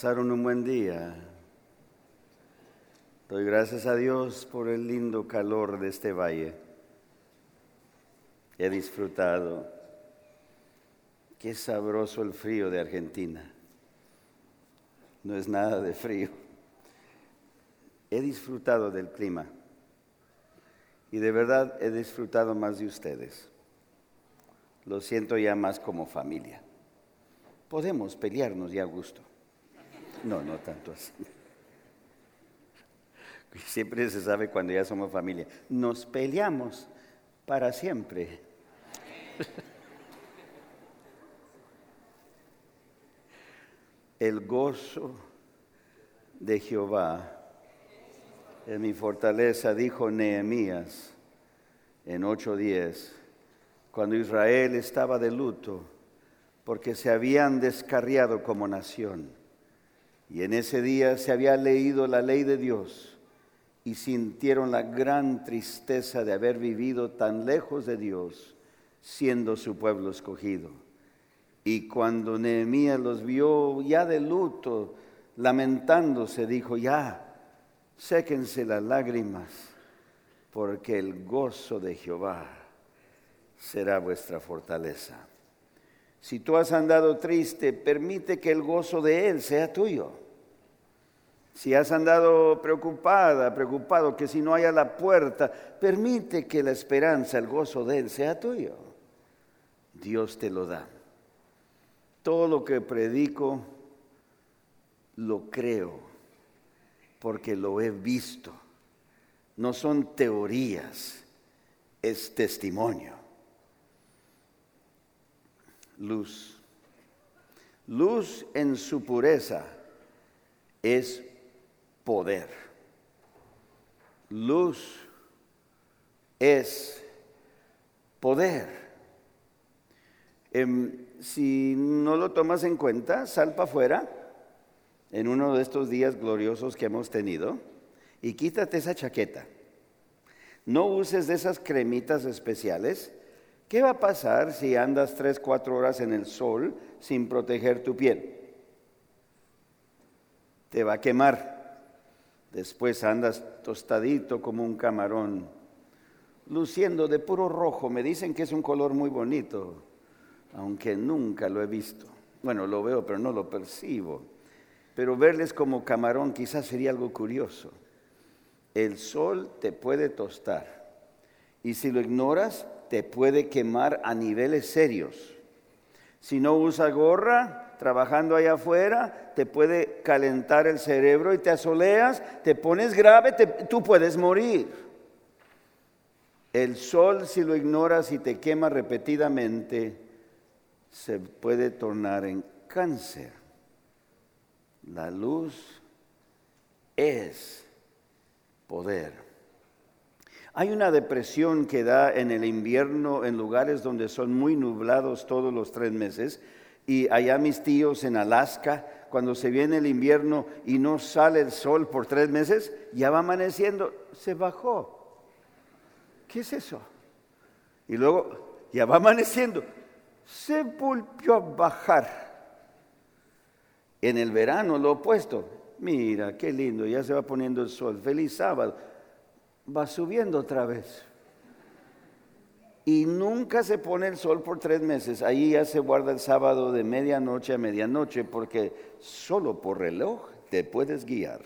Pasaron un buen día. Doy gracias a Dios por el lindo calor de este valle. He disfrutado. Qué sabroso el frío de Argentina. No es nada de frío. He disfrutado del clima. Y de verdad he disfrutado más de ustedes. Lo siento ya más como familia. Podemos pelearnos ya a gusto. No, no tanto así. Siempre se sabe cuando ya somos familia. Nos peleamos para siempre. El gozo de Jehová es mi fortaleza, dijo Nehemías en 8:10, cuando Israel estaba de luto porque se habían descarriado como nación. Y en ese día se había leído la ley de Dios y sintieron la gran tristeza de haber vivido tan lejos de Dios, siendo su pueblo escogido. Y cuando Nehemías los vio ya de luto, lamentándose, dijo, ya, séquense las lágrimas, porque el gozo de Jehová será vuestra fortaleza. Si tú has andado triste, permite que el gozo de Él sea tuyo. Si has andado preocupada, preocupado que si no haya la puerta, permite que la esperanza, el gozo de Él sea tuyo. Dios te lo da. Todo lo que predico, lo creo, porque lo he visto. No son teorías, es testimonio luz. Luz en su pureza es poder. Luz es poder. Em, si no lo tomas en cuenta, sal para afuera en uno de estos días gloriosos que hemos tenido y quítate esa chaqueta. No uses esas cremitas especiales ¿Qué va a pasar si andas tres, cuatro horas en el sol sin proteger tu piel? Te va a quemar. Después andas tostadito como un camarón, luciendo de puro rojo. Me dicen que es un color muy bonito, aunque nunca lo he visto. Bueno, lo veo, pero no lo percibo. Pero verles como camarón quizás sería algo curioso. El sol te puede tostar. Y si lo ignoras, te puede quemar a niveles serios. Si no usa gorra, trabajando allá afuera, te puede calentar el cerebro y te asoleas, te pones grave, tú puedes morir. El sol, si lo ignoras y te quema repetidamente, se puede tornar en cáncer. La luz es poder. Hay una depresión que da en el invierno en lugares donde son muy nublados todos los tres meses. Y allá mis tíos en Alaska, cuando se viene el invierno y no sale el sol por tres meses, ya va amaneciendo, se bajó. ¿Qué es eso? Y luego ya va amaneciendo, se volvió a bajar. En el verano lo opuesto. Mira, qué lindo, ya se va poniendo el sol. Feliz sábado va subiendo otra vez. Y nunca se pone el sol por tres meses. Ahí ya se guarda el sábado de medianoche a medianoche porque solo por reloj te puedes guiar.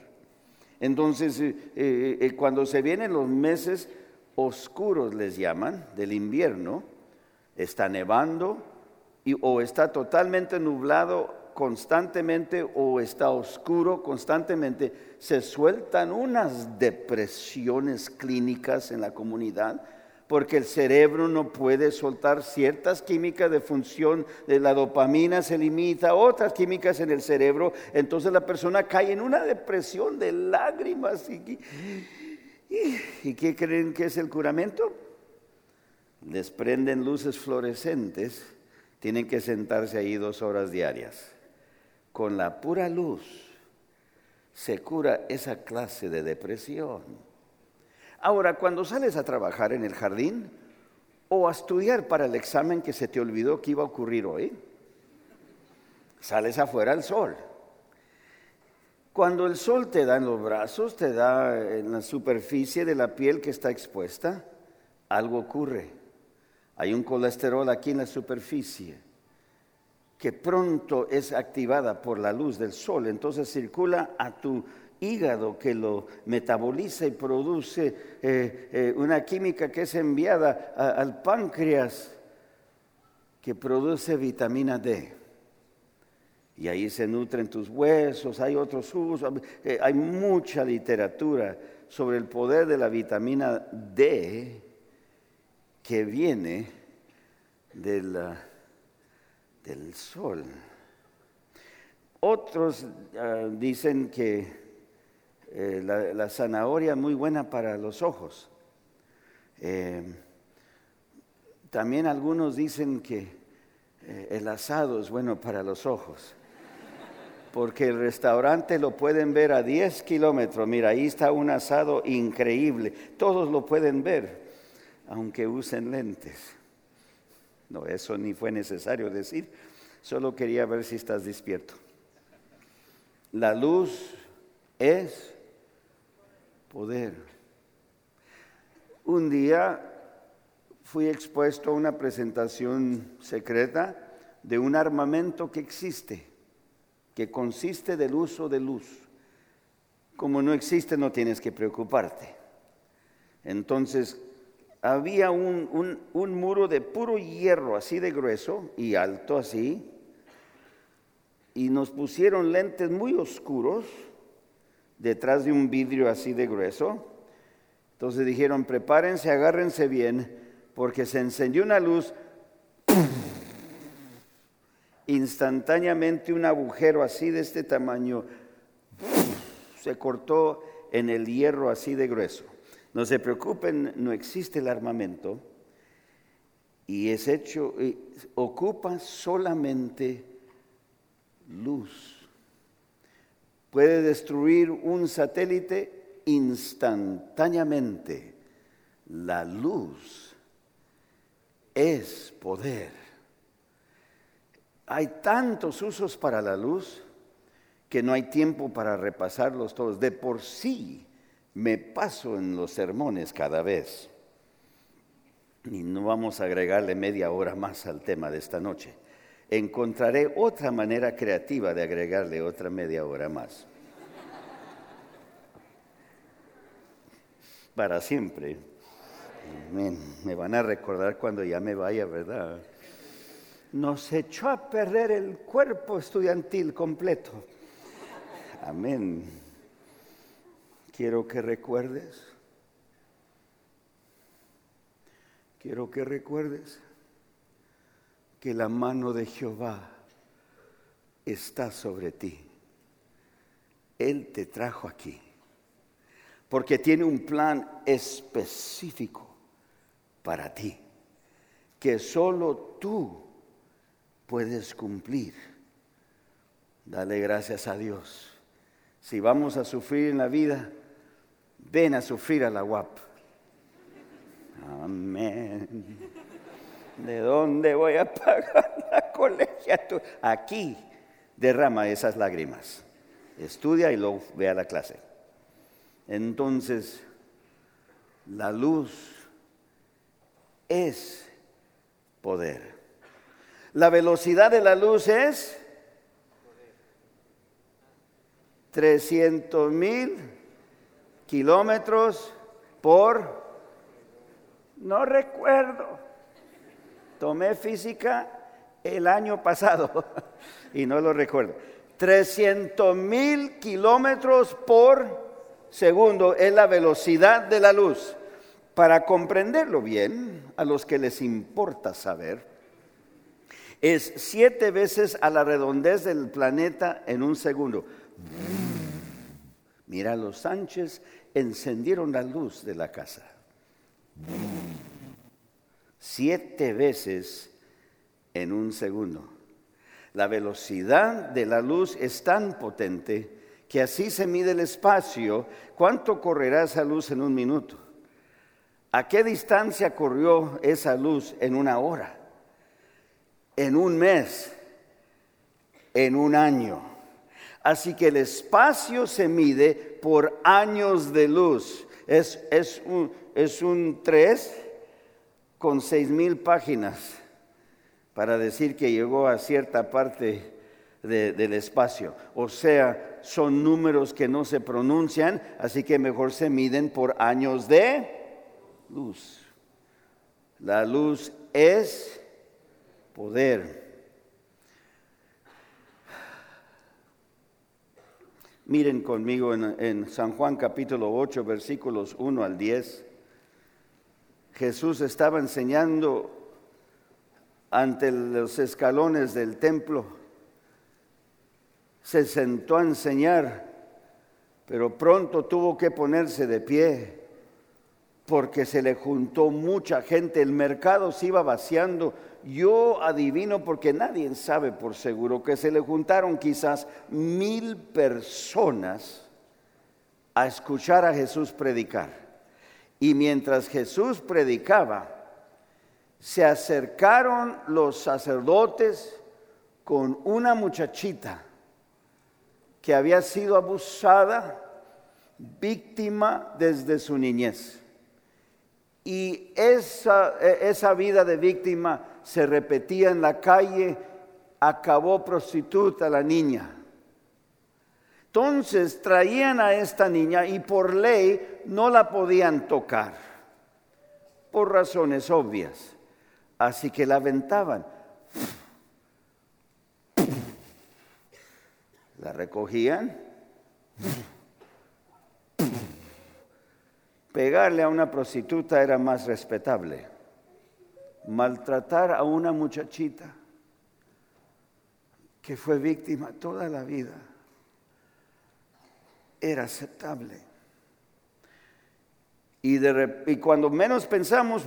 Entonces, eh, eh, eh, cuando se vienen los meses oscuros, les llaman, del invierno, está nevando o está totalmente nublado constantemente o está oscuro constantemente, se sueltan unas depresiones clínicas en la comunidad porque el cerebro no puede soltar ciertas químicas de función, de la dopamina se limita, otras químicas en el cerebro, entonces la persona cae en una depresión de lágrimas. ¿Y, y qué creen que es el curamento? Les prenden luces fluorescentes, tienen que sentarse ahí dos horas diarias con la pura luz se cura esa clase de depresión. Ahora, cuando sales a trabajar en el jardín o a estudiar para el examen que se te olvidó que iba a ocurrir hoy, sales afuera al sol. Cuando el sol te da en los brazos, te da en la superficie de la piel que está expuesta, algo ocurre. Hay un colesterol aquí en la superficie que pronto es activada por la luz del sol, entonces circula a tu hígado que lo metaboliza y produce eh, eh, una química que es enviada al páncreas que produce vitamina D. Y ahí se nutren tus huesos, hay otros usos, eh, hay mucha literatura sobre el poder de la vitamina D que viene del sol. Otros ah, dicen que eh, la, zanahoria es muy buena para los ojos. Eh, también algunos dicen que eh, el asado es bueno para los ojos, porque el restaurante lo pueden ver a 10 kilómetros. Mira, ahí está un asado increíble. Todos lo pueden ver, aunque usen lentes. No, eso ni fue necesario decir. Solo quería ver si estás despierto. La luz es poder. Un día fui expuesto a una presentación secreta de un armamento que existe, que consiste del uso de luz. Como no existe, no tienes que preocuparte. Entonces, había un, un, muro de puro hierro, así de grueso y alto así, y nos pusieron lentes muy oscuros detrás de un vidrio así de grueso. Entonces dijeron, prepárense, agárrense bien, porque se encendió una luz, instantáneamente un agujero así de este tamaño, se cortó en el hierro así de grueso. No se preocupen, no existe el armamento y es hecho, ocupa solamente luz puede destruir un satélite instantáneamente. La luz es poder. Hay tantos usos para la luz que no hay tiempo para repasarlos todos. De por sí me paso en los sermones cada vez. Y no vamos a agregarle media hora más al tema de esta noche encontraré otra manera creativa de agregarle otra media hora más. Para siempre. Me van a recordar cuando ya me vaya, ¿verdad? Nos echó a perder el cuerpo estudiantil completo. Amén. Quiero que recuerdes. Quiero que recuerdes que la mano de Jehová está sobre ti. Él te trajo aquí porque tiene un plan específico para ti que solo tú puedes cumplir. Dale gracias a Dios. Si vamos a sufrir en la vida, ven a sufrir a la UAP. Amén. ¿De dónde voy a pagar la colegiatura? Aquí derrama esas lágrimas. Estudia y luego ve a la clase. Entonces, la luz es poder. La velocidad de la luz es 300 mil kilómetros por, no recuerdo, Tomé física el año pasado y no lo recuerdo. 300 mil kilómetros por segundo es la velocidad de la luz. Para comprenderlo bien, a los que les importa saber, es siete veces a la redondez del planeta en un segundo. Mira, los Sánchez encendieron la luz de la casa siete veces en un segundo. La velocidad de la luz es tan potente que así se mide el espacio. ¿Cuánto correrá esa luz en un minuto? ¿A qué distancia corrió esa luz en una hora? ¿En un mes? ¿En un año? Así que el espacio se mide por años de luz. Es, es un, es un 3 con seis mil páginas para decir que llegó a cierta parte del espacio. O sea, son números que no se pronuncian, así que mejor se miden por años de luz. La luz es poder. Miren conmigo en, en, San Juan capítulo 8, versículos 1 al 10. Jesús estaba enseñando ante los escalones del templo. Se sentó a enseñar, pero pronto tuvo que ponerse de pie porque se le juntó mucha gente, el mercado se iba vaciando. Yo adivino porque nadie sabe por seguro que se le juntaron quizás mil personas a escuchar a Jesús predicar. Y mientras Jesús predicaba, se acercaron los sacerdotes con una muchachita que había sido abusada, víctima desde su niñez. Y esa, e, esa vida de víctima se repetía en la calle, acabó prostituta la niña. Entonces traían a esta niña y por ley no la podían tocar, por razones obvias. Así que la aventaban. La recogían. Pegarle a una prostituta era más respetable. Maltratar a una muchachita que fue víctima toda la vida era aceptable. Y, cuando menos pensamos,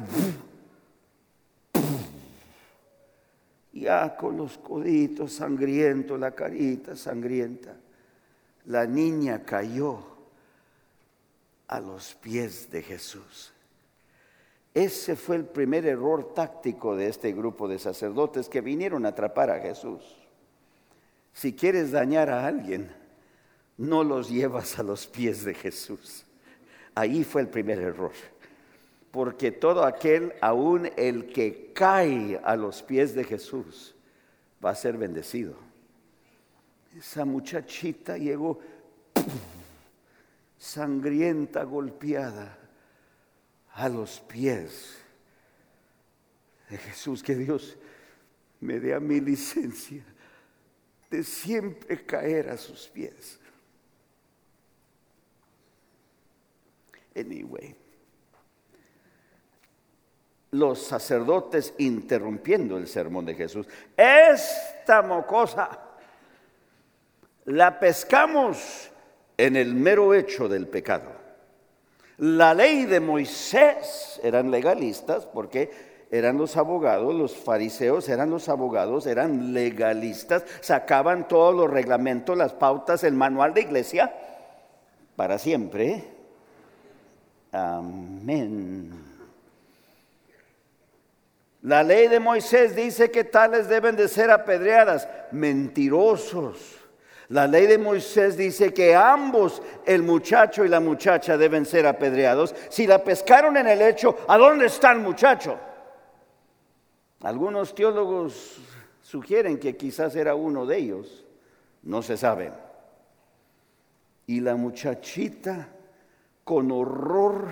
ya con los coditos sangrientos, la carita sangrienta, la niña cayó a los pies de Jesús. Ese fue el primer error táctico de este grupo de sacerdotes que vinieron a atrapar a Jesús. Si quieres dañar a alguien, no los llevas a los pies de Jesús. Ahí fue el primer error porque todo aquel, aún el que cae a los pies de Jesús, va a ser bendecido. Esa muchachita llegó sangrienta, golpeada, a los pies de Jesús. Que Dios me dé a mi licencia de siempre caer a sus pies. Anyway los sacerdotes interrumpiendo el sermón de Jesús. Esta mocosa la pescamos en el mero hecho del pecado. La ley de Moisés eran legalistas porque eran los abogados, los fariseos eran los abogados, eran legalistas, sacaban todos los reglamentos, las pautas, el manual de iglesia para siempre. Amén. La ley de Moisés dice que tales deben de ser apedreadas. Mentirosos. La ley de Moisés dice que ambos, el muchacho y la muchacha, deben ser apedreados. Si la pescaron en el hecho, ¿a dónde está el muchacho? Algunos teólogos sugieren que quizás era uno de ellos. No se sabe. Y la muchachita, con horror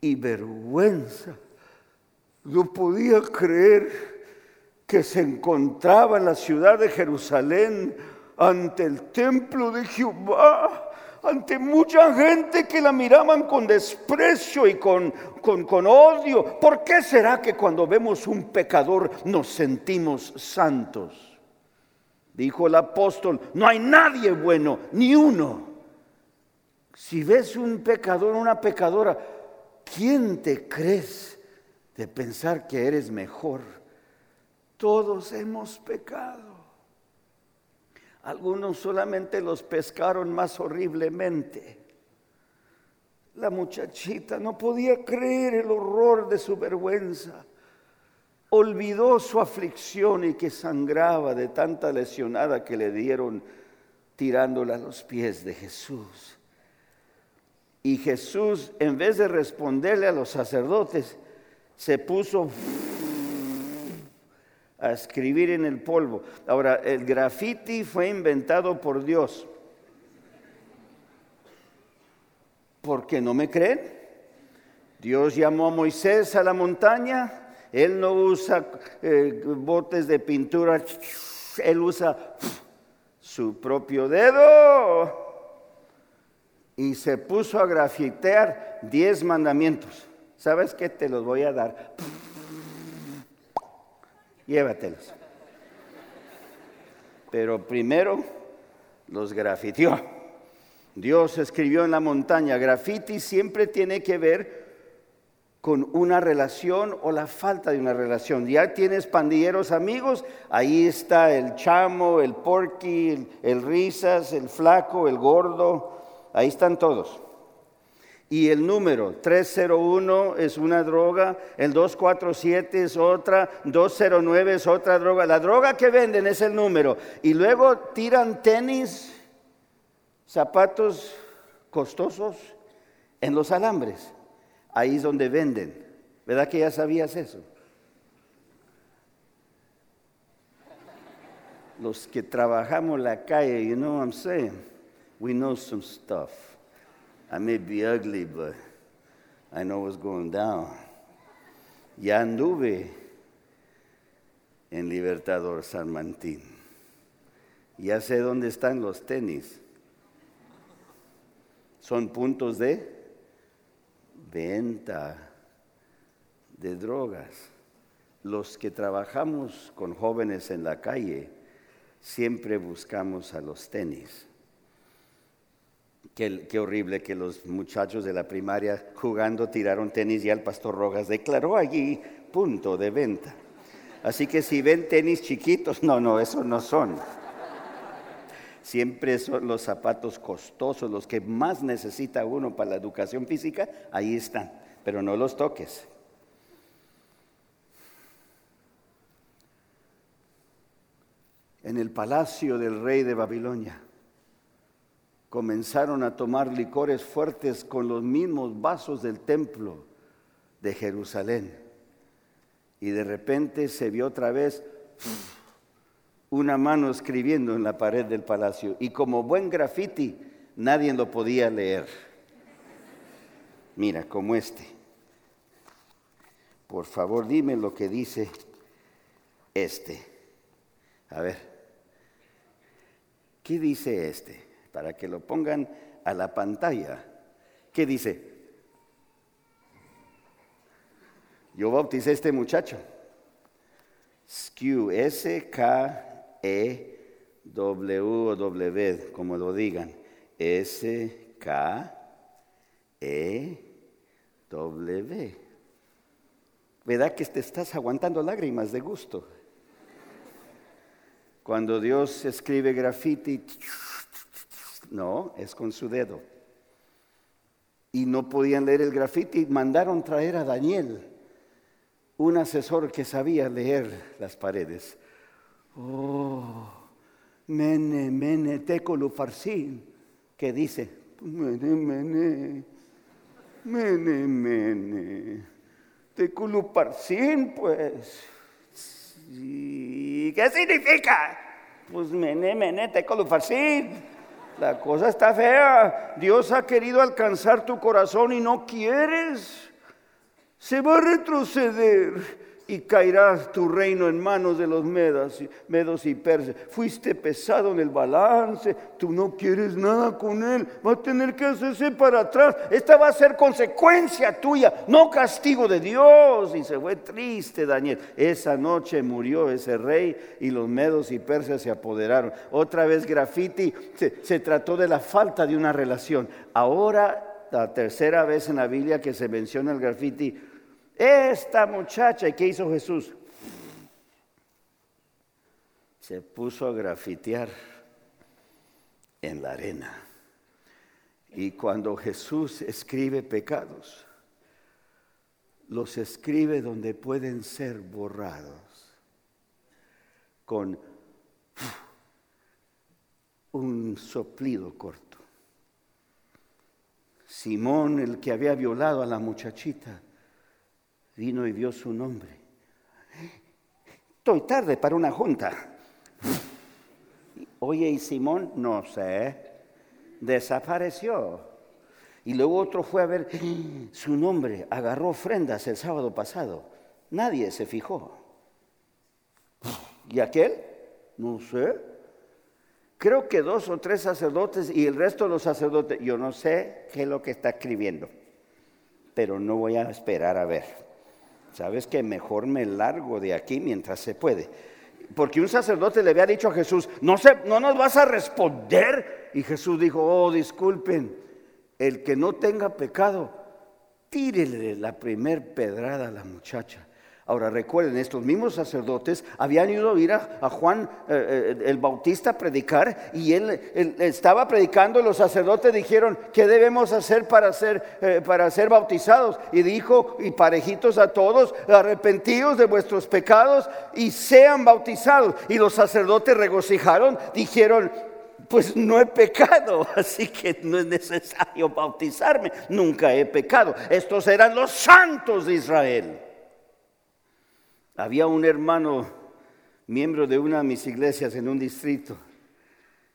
y vergüenza, no podía creer que se encontraba en la ciudad de Jerusalén ante el templo de Jehová, ante mucha gente que la miraban con desprecio y con, con, con odio. ¿Por qué será que cuando vemos un pecador nos sentimos santos? Dijo el apóstol, no hay nadie bueno, ni uno. Si ves un pecador, una pecadora, ¿quién te crees? de pensar que eres mejor. Todos hemos pecado. Algunos solamente los pescaron más horriblemente. La muchachita no podía creer el horror de su vergüenza. Olvidó su aflicción y que sangraba de tanta lesionada que le dieron tirándola a los pies de Jesús. Y Jesús, en vez de responderle a los sacerdotes, se puso a escribir en el polvo. Ahora, el graffiti fue inventado por Dios. ¿Por qué no me creen? Dios llamó a Moisés a la montaña. Él no usa eh, botes de pintura. Él usa su propio dedo y se puso a grafitear diez mandamientos. ¿Sabes qué? Te los voy a dar. Llévatelos. Pero primero los grafiteó. Dios escribió en la montaña. Graffiti siempre tiene que ver con una relación o la falta de una relación. Ya tienes pandilleros amigos, ahí está el chamo, el porky, el risas, el flaco, el gordo, ahí están todos. Y el número 301 es una droga, el 247 es otra, 209 es otra droga. La droga que venden es el número. Y luego tiran tenis, zapatos costosos en los alambres. Ahí es donde venden. ¿Verdad que ya sabías eso? Los que trabajamos la calle, you know what I'm saying? We know some stuff. I may be ugly, but I know what's going down. Ya anduve en Libertador San Martín. Ya sé dónde están los tenis. Son puntos de venta de drogas. Los que trabajamos con jóvenes en la calle siempre buscamos a los tenis. Qué, horrible que los muchachos de la primaria jugando tiraron tenis y el pastor Rojas declaró allí punto de venta. Así que si ven tenis chiquitos, no, no, esos no son. Siempre son los zapatos costosos, los que más necesita uno para la educación física, ahí están, pero no los toques. En el palacio del rey de Babilonia comenzaron a tomar licores fuertes con los mismos vasos del templo de Jerusalén. Y de repente se vio otra vez una mano escribiendo en la pared del palacio. Y como buen graffiti, nadie lo podía leer. Mira, como este. Por favor, dime lo que dice este. A ver. ¿Qué dice este? Para que lo pongan a la pantalla. ¿Qué dice? Yo bauticé a este muchacho. SKU, S-K-E-W-W, como lo digan. S-K-E-W. ¿Verdad que te estás aguantando lágrimas de gusto? Cuando Dios escribe graffiti, no, es con su dedo. Y no podían leer el grafiti. Mandaron traer a Daniel, un asesor que sabía leer las paredes. Oh, mene, mene, tecolo farsin, que dice, mene, mene, mene, mene, tecolo farsin, pues. ¿Qué significa? Pues mene, mene, tecolo farsin. La cosa está fea. Dios ha querido alcanzar tu corazón y no quieres. Se va a retroceder y caerá tu reino en manos de los medas, medos y persas. Fuiste pesado en el balance, tú no quieres nada con él, va a tener que hacerse para atrás. Esta va a ser consecuencia tuya, no castigo de Dios. Y se fue triste Daniel. Esa noche murió ese rey y los medos y persas se apoderaron. Otra vez grafiti, se, se trató de la falta de una relación. Ahora, la tercera vez en la Biblia que se menciona el grafiti, esta muchacha, ¿y qué hizo Jesús? Se puso a grafitear en la arena. Y cuando Jesús escribe pecados, los escribe donde pueden ser borrados con un soplido corto. Simón, el que había violado a la muchachita, vino y vio su nombre. Estoy tarde para una junta. Oye, ¿y Simón? No sé. Desapareció. Y luego otro fue a ver su nombre, agarró ofrendas el sábado pasado. Nadie se fijó. ¿Y aquel? No sé. Creo que dos o tres sacerdotes y el resto de los sacerdotes, yo no sé qué es lo que está escribiendo, pero no voy a esperar a ver. Sabes que mejor me largo de aquí mientras se puede. Porque un sacerdote le había dicho a Jesús, no, se, no nos vas a responder. Y Jesús dijo, oh, disculpen, el que no tenga pecado, tírele la primer pedrada a la muchacha. Ahora recuerden, estos mismos sacerdotes habían ido a ir a, Juan eh, eh, el Bautista a predicar y él, estaba predicando los sacerdotes dijeron, ¿qué debemos hacer para ser, eh, para ser bautizados? Y dijo, y parejitos a todos, arrepentidos de vuestros pecados y sean bautizados. Y los sacerdotes regocijaron, dijeron, pues no he pecado, así que no es necesario bautizarme, nunca he pecado. Estos eran los santos de Israel. Había un hermano, miembro de una de mis iglesias en un distrito,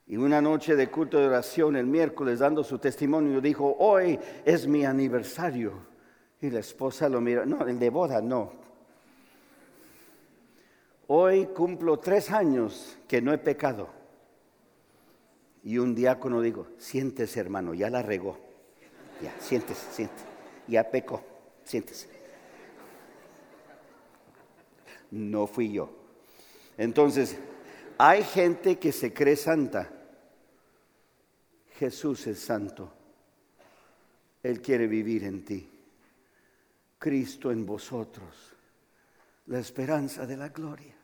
y una noche de culto de oración el miércoles dando su testimonio dijo, hoy es mi aniversario. Y la esposa lo mira, no, el de boda no. Hoy cumplo tres años que no he pecado. Y un diácono dijo, siéntese hermano, ya la regó. Ya, siéntese, siéntese. Ya pecó, siéntese no fui yo. Entonces, hay gente que se cree santa. Jesús es santo. Él quiere vivir en ti. Cristo en vosotros, la esperanza de la gloria.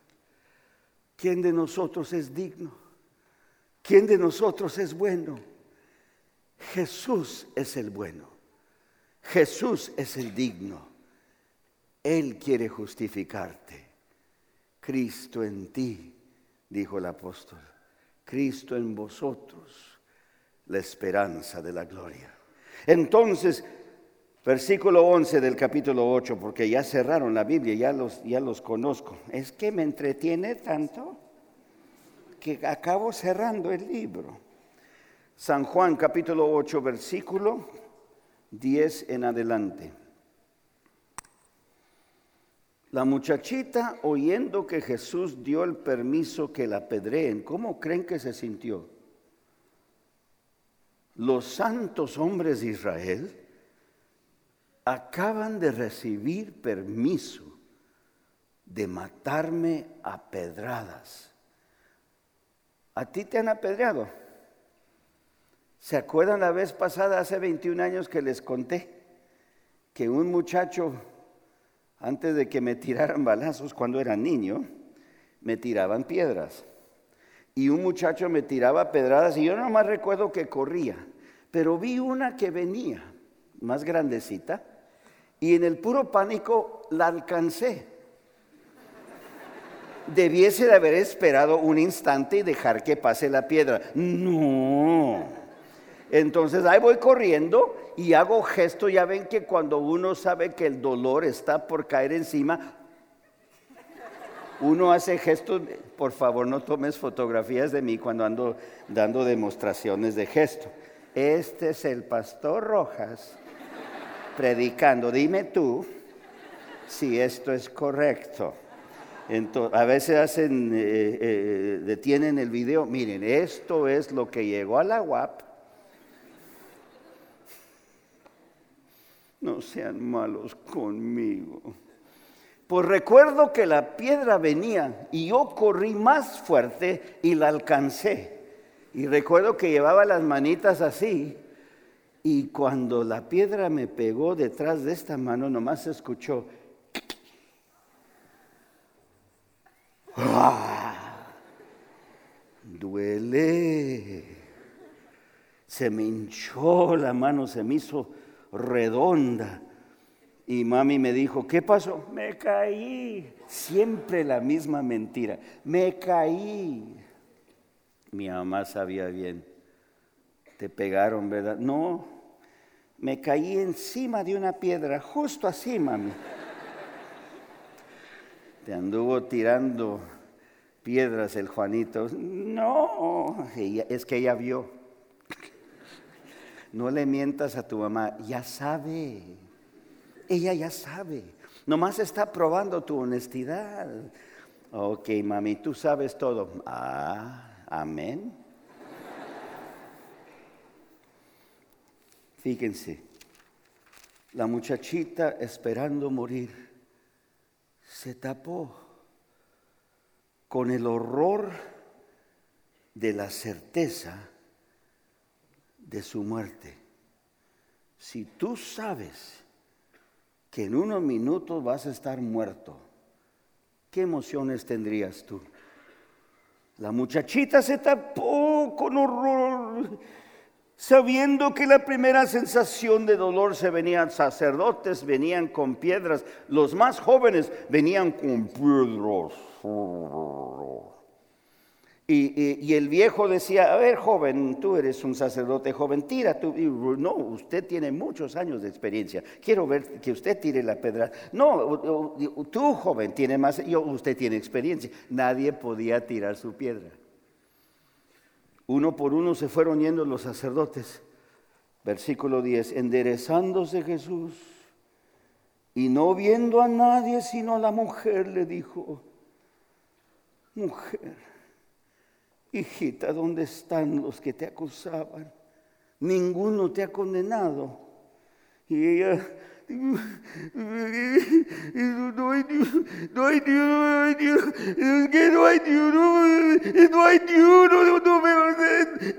¿Quién de nosotros es digno? ¿Quién de nosotros es bueno? Jesús es el bueno. Jesús es el digno. Él quiere justificarte. Cristo en ti, dijo el apóstol, Cristo en vosotros, la esperanza de la gloria. Entonces, versículo 11 del capítulo 8, porque ya cerraron la Biblia, ya los, ya los conozco. Es que me entretiene tanto que acabo cerrando el libro. San Juan capítulo 8, versículo 10 en adelante. La muchachita, oyendo que Jesús dio el permiso que la apedreen, ¿cómo creen que se sintió? Los santos hombres de Israel acaban de recibir permiso de matarme a pedradas. ¿A ti te han apedreado? ¿Se acuerdan la vez pasada, hace 21 años que les conté, que un muchacho antes de que me tiraran balazos cuando era niño, me tiraban piedras. Y un muchacho me tiraba pedradas y yo nomás recuerdo que corría. Pero vi una que venía, más grandecita, y en el puro pánico la alcancé. Debiese de haber esperado un instante y dejar que pase la piedra. No. Entonces ahí voy corriendo y hago gesto, ya ven que cuando uno sabe que el dolor está por caer encima, uno hace gestos, por favor no tomes fotografías de mí cuando ando dando demostraciones de gesto. Este es el pastor Rojas predicando, dime tú si esto es correcto. A veces hacen, eh, eh, detienen el video, miren, esto es lo que llegó a la UAP no sean malos conmigo. Pues recuerdo que la piedra venía y yo corrí más fuerte y la alcancé. Y recuerdo que llevaba las manitas así. Y cuando la piedra me pegó detrás de esta mano, nomás se escuchó. ¡Ah! Duele. Se me hinchó la mano, se me hizo redonda. Y mami me dijo, ¿qué pasó? Me caí. Siempre la misma mentira. Me caí. Mi mamá sabía bien. Te pegaron, ¿verdad? No, me caí encima de una piedra, justo así, mami. Te anduvo tirando piedras el Juanito. No, es que ella vio. No le mientas a tu mamá, ya sabe. Ella ya sabe. Nomás está probando tu honestidad. Ok, mami, tú sabes todo. Ah, amén. Fíjense, la muchachita esperando morir se tapó con el horror de la certeza de su muerte. Si tú sabes que en unos minutos vas a estar muerto, ¿qué emociones tendrías tú? La muchachita se tapó con horror sabiendo que la primera sensación de dolor se venían sacerdotes, venían con piedras, los más jóvenes venían con piedras. Y, el viejo decía, a ver joven, tú eres un sacerdote joven, tira tú. no, usted tiene muchos años de experiencia. Quiero ver que usted tire la pedra. No, tú joven tiene más, yo, usted tiene experiencia. Nadie podía tirar su piedra. Uno por uno se fueron yendo los sacerdotes. Versículo 10, enderezándose Jesús y no viendo a nadie sino a la mujer, le dijo, mujer, hijita, ¿dónde están los que te acusaban? Ninguno te ha condenado. Y ella no hay uno, no hay uno, no hay uno, es que no hay uno, no hay ni uno, no veo,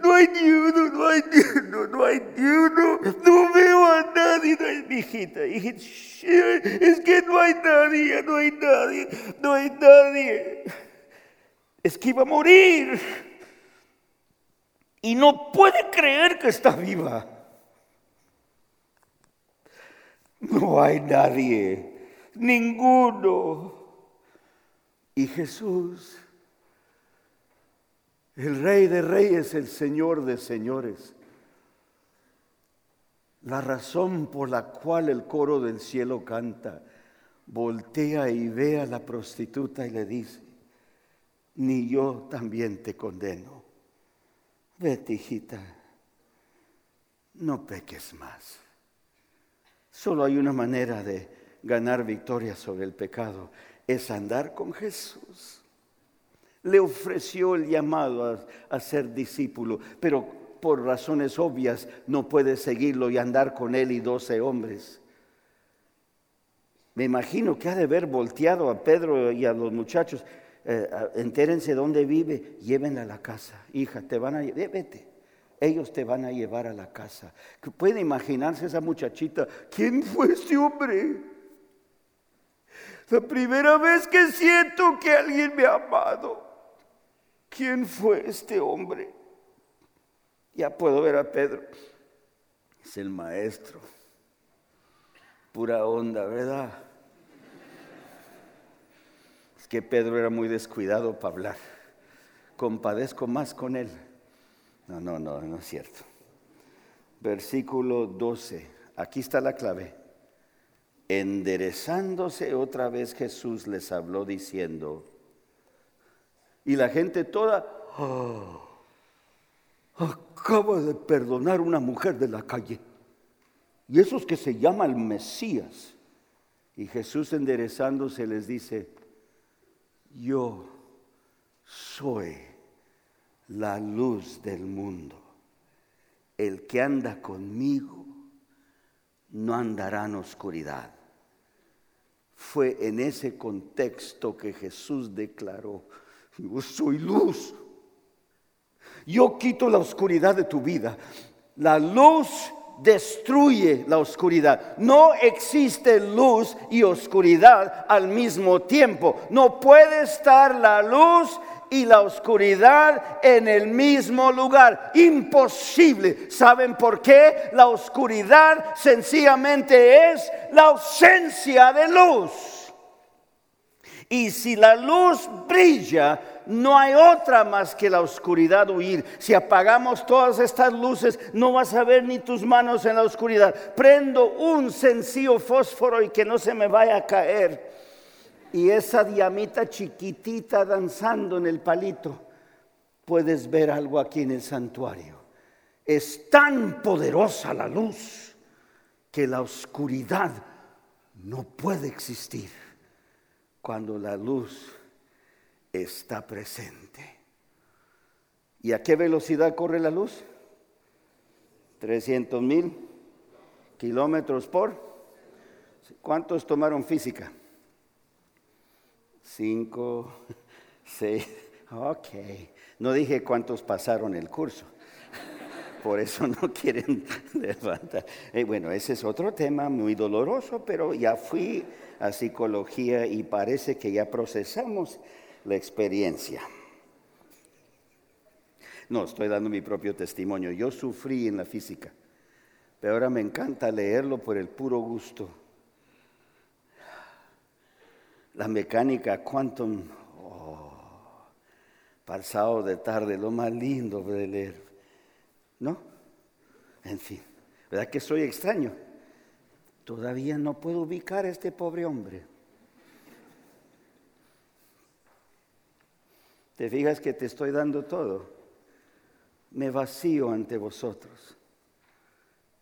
no hay uno, no hay ni uno, no hay ni uno, no veo a nadie, no hay, hijita, hijita, es que no hay nadie, no hay nadie, no hay nadie, es que iba a morir y no puede creer que está viva. No hay nadie, ninguno. Y Jesús, el Rey de Reyes, el Señor de Señores, la razón por la cual el coro del cielo canta, voltea y ve a la prostituta y le dice, ni yo también te condeno. Vete, hijita, no peques más. Solo hay una manera de ganar victoria sobre el pecado, es andar con Jesús. Le ofreció el llamado a, ser discípulo, pero por razones obvias no puede seguirlo y andar con él y doce hombres. Me imagino que ha de haber volteado a Pedro y a los muchachos. Eh, entérense dónde vive, llévenla a la casa. Hija, te van a... Vete ellos te van a llevar a la casa. ¿Puede imaginarse esa muchachita? ¿Quién fue este hombre? La primera vez que siento que alguien me ha amado. ¿Quién fue este hombre? Ya puedo ver a Pedro. Es el maestro. Pura onda, ¿verdad? Que Pedro era muy descuidado para hablar. Compadezco más con él. No, no, no, no es cierto. Versículo 12. Aquí está la clave. Enderezándose otra vez Jesús les habló diciendo, y la gente toda, oh, acaba de perdonar una mujer de la calle. Y esos que se llama el Mesías. Y Jesús enderezándose les dice, yo soy la luz del mundo. El que anda conmigo no andará en oscuridad. Fue en ese contexto que Jesús declaró, yo soy luz. Yo quito la oscuridad de tu vida. La luz destruye la oscuridad. No existe luz y oscuridad al mismo tiempo. No puede estar la luz y la oscuridad en el mismo lugar. Imposible. ¿Saben por qué? La oscuridad sencillamente es la ausencia de luz. Y si la luz brilla, no hay otra más que la oscuridad huir. Si apagamos todas estas luces, no vas a ver ni tus manos en la oscuridad. Prendo un sencillo fósforo y que no se me vaya a caer. Y esa diamita chiquitita danzando en el palito, puedes ver algo aquí en el santuario. Es tan poderosa la luz que la oscuridad no puede existir cuando la luz está presente. ¿Y a qué velocidad corre la luz? 300 mil kilómetros por. ¿Cuántos tomaron física? Cinco, seis. Ok. No dije cuántos pasaron el curso. Por eso no quieren levantar. Eh, bueno, ese es otro tema muy doloroso, pero ya fui a psicología y parece que ya procesamos la experiencia. No, estoy dando mi propio testimonio. Yo sufrí en la física, pero ahora me encanta leerlo por el puro gusto. La mecánica quantum, oh, pasado de tarde, lo más lindo de leer. ¿No? En fin, ¿verdad que soy extraño? Todavía no puedo ubicar a este pobre hombre. ¿Te fijas que te estoy dando todo? Me vacío ante vosotros.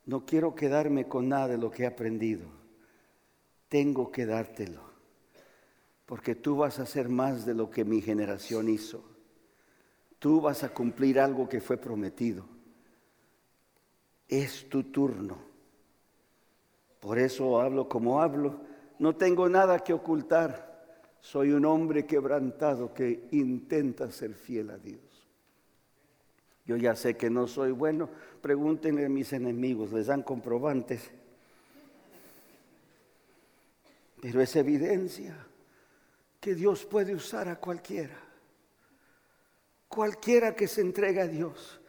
No quiero quedarme con nada de lo que he aprendido. Tengo que dártelo. Porque tú vas a hacer más de lo que mi generación hizo. Tú vas a cumplir algo que fue prometido. Es tu turno. Por eso hablo como hablo. No tengo nada que ocultar. Soy un hombre quebrantado que intenta ser fiel a Dios. Yo ya sé que no soy bueno. Pregúntenle a mis enemigos, les dan comprobantes. Pero es evidencia que Dios puede usar a cualquiera. Cualquiera que se entregue a Dios,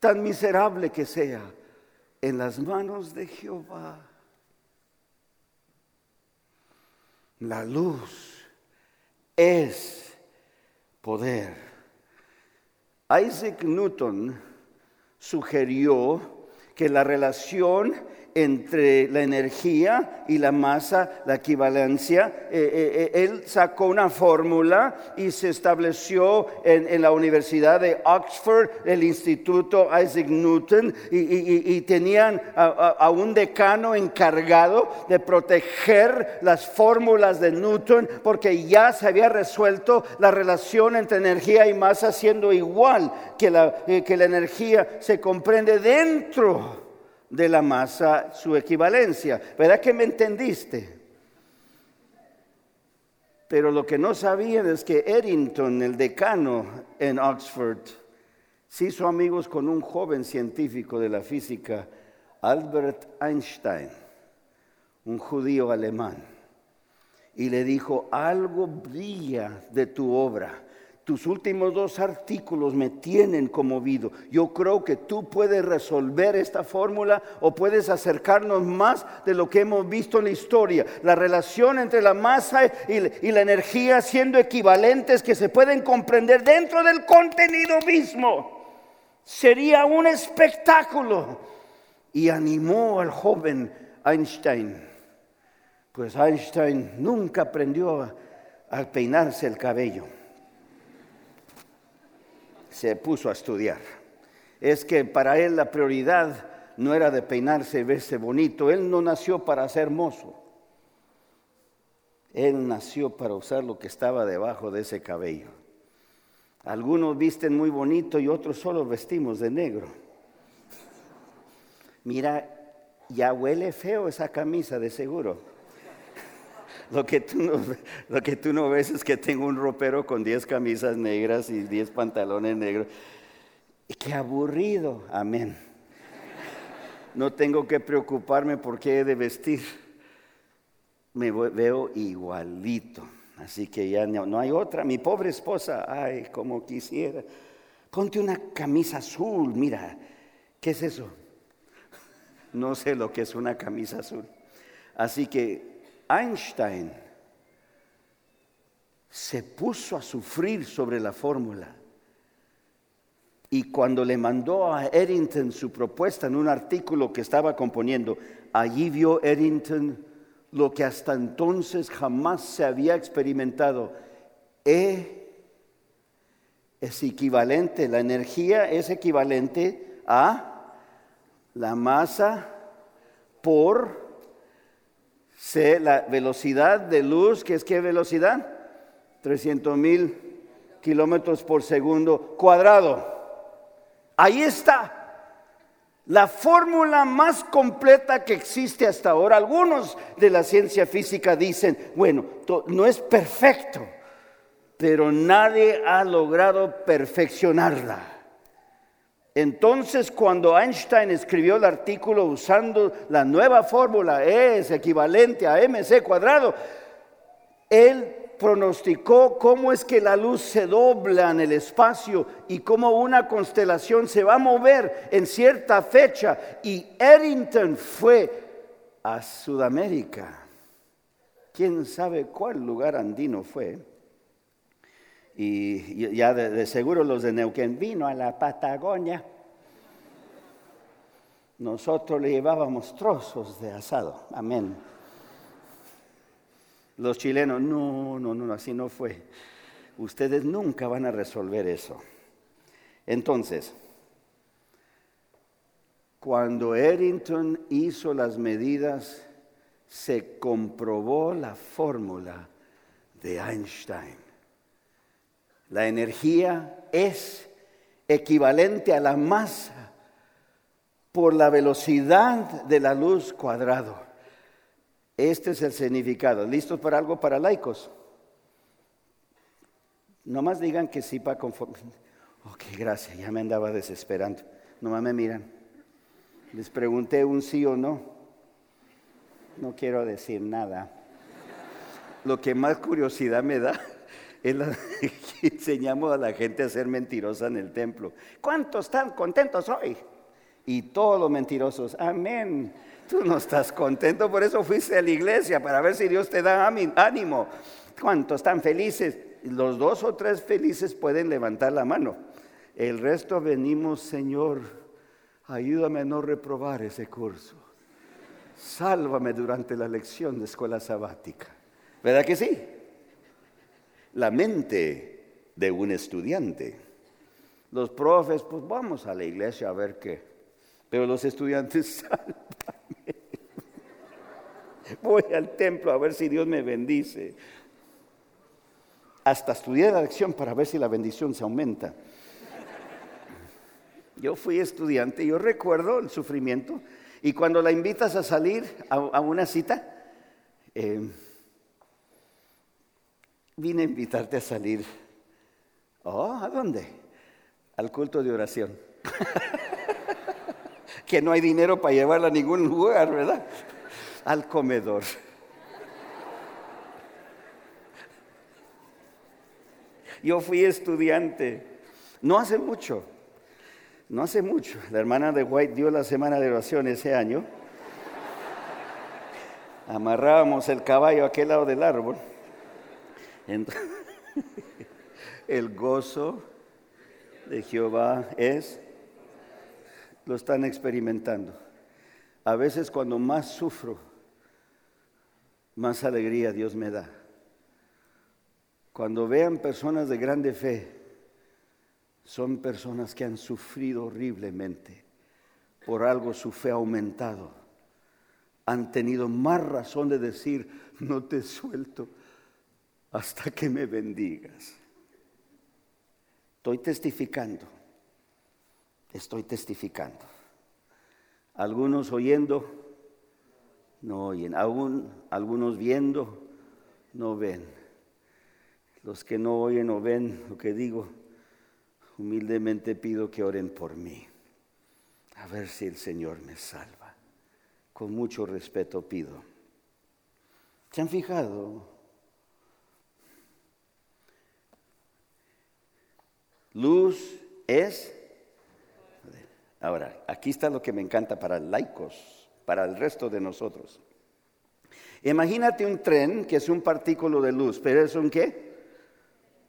tan miserable que sea, en las manos de Jehová. La luz es poder. Isaac Newton sugirió que la relación entre la energía y la masa, la equivalencia. Eh, eh, eh, él sacó una fórmula y se estableció en, la Universidad de Oxford, el Instituto Isaac Newton, y, tenían a, un decano encargado de proteger las fórmulas de Newton, porque ya se había resuelto la relación entre energía y masa siendo igual que la, que la energía se comprende dentro de la masa su equivalencia. ¿Verdad que me entendiste? Pero lo que no sabían es que Eddington, el decano en Oxford, se hizo amigos con un joven científico de la física, Albert Einstein, un judío alemán, y le dijo, algo brilla de tu obra tus últimos dos artículos me tienen conmovido. Yo creo que tú puedes resolver esta fórmula o puedes acercarnos más de lo que hemos visto en la historia. La relación entre la masa y, la energía siendo equivalentes que se pueden comprender dentro del contenido mismo. Sería un espectáculo. Y animó al joven Einstein. Pues Einstein nunca aprendió a peinarse el cabello se puso a estudiar. Es que para él la prioridad no era de peinarse y verse bonito. Él no nació para ser hermoso. Él nació para usar lo que estaba debajo de ese cabello. Algunos visten muy bonito y otros solo vestimos de negro. Mira, ya huele feo esa camisa de seguro. Lo que, tú no, lo que tú no ves es que tengo un ropero con 10 camisas negras y 10 pantalones negros. Qué aburrido, amén. No tengo que preocuparme por qué he de vestir. Me veo igualito. Así que ya no, hay otra. Mi pobre esposa, ay, como quisiera. Ponte una camisa azul, mira. ¿Qué es eso? No sé lo que es una camisa azul. Así que Einstein se puso a sufrir sobre la fórmula. Y cuando le mandó a Eddington su propuesta en un artículo que estaba componiendo, allí vio Eddington lo que hasta entonces jamás se había experimentado. E es equivalente, la energía es equivalente a la masa por la velocidad de luz, que es qué velocidad? 300 mil kilómetros por segundo cuadrado. Ahí está. La fórmula más completa que existe hasta ahora. Algunos de la ciencia física dicen, bueno, no es perfecto, pero nadie ha logrado perfeccionarla. Entonces, cuando Einstein escribió el artículo usando la nueva fórmula E es equivalente a mc cuadrado, él pronosticó cómo es que la luz se dobla en el espacio y cómo una constelación se va a mover en cierta fecha. Y Eddington fue a Sudamérica. ¿Quién sabe cuál lugar andino fue? Y ya de, seguro los de Neuquén vino a la Patagonia. Nosotros le llevábamos trozos de asado. Amén. Los chilenos, no, no, no, así no fue. Ustedes nunca van a resolver eso. Entonces, cuando Eddington hizo las medidas, se comprobó la fórmula de Einstein. La energía es equivalente a la masa por la velocidad de la luz cuadrado. Este es el significado. ¿Listos para algo para laicos? Nomás digan que sí para conforme. Ok, gracias, ya me andaba desesperando. Nomás me miran. Les pregunté un sí o no. No quiero decir nada. Lo que más curiosidad me da enseñamos a la gente a ser mentirosa en el templo. ¿Cuántos están contentos hoy? Y todos los mentirosos, amén. Tú no estás contento, por eso fuiste a la iglesia, para ver si Dios te da ánimo. ¿Cuántos están felices? Los dos o tres felices pueden levantar la mano. El resto venimos, Señor, ayúdame a no reprobar ese curso. Sálvame durante la lección de escuela sabática. ¿Verdad que sí? La mente de un estudiante. Los profes, pues vamos a la iglesia a ver qué. Pero los estudiantes, sálvame. Voy al templo a ver si Dios me bendice. Hasta estudié la lección para ver si la bendición se aumenta. Yo fui estudiante, yo recuerdo el sufrimiento. Y cuando la invitas a salir a, una cita, eh, vine a invitarte a salir. Oh, ¿a dónde? Al culto de oración. que no hay dinero para llevarla a ningún lugar, ¿verdad? Al comedor. Yo fui estudiante, no hace mucho, no hace mucho. La hermana de White dio la semana de oración ese año. Amarrábamos el caballo a aquel lado del árbol. el gozo de Jehová es lo están experimentando. A veces cuando más sufro, más alegría Dios me da. Cuando vean personas de grande fe, son personas que han sufrido horriblemente. Por algo su fe ha aumentado. Han tenido más razón de decir, no te suelto hasta que me bendigas. Estoy testificando estoy testificando. Algunos oyendo, no oyen. Algunos viendo, no ven. Los que no oyen o ven lo que digo, humildemente pido que oren por mí. A ver si el Señor me salva. Con mucho respeto pido. ¿Se han fijado? Luz es Ahora, aquí está lo que me encanta para laicos, para el resto de nosotros. Imagínate un tren que es un partículo de luz, pero es un qué?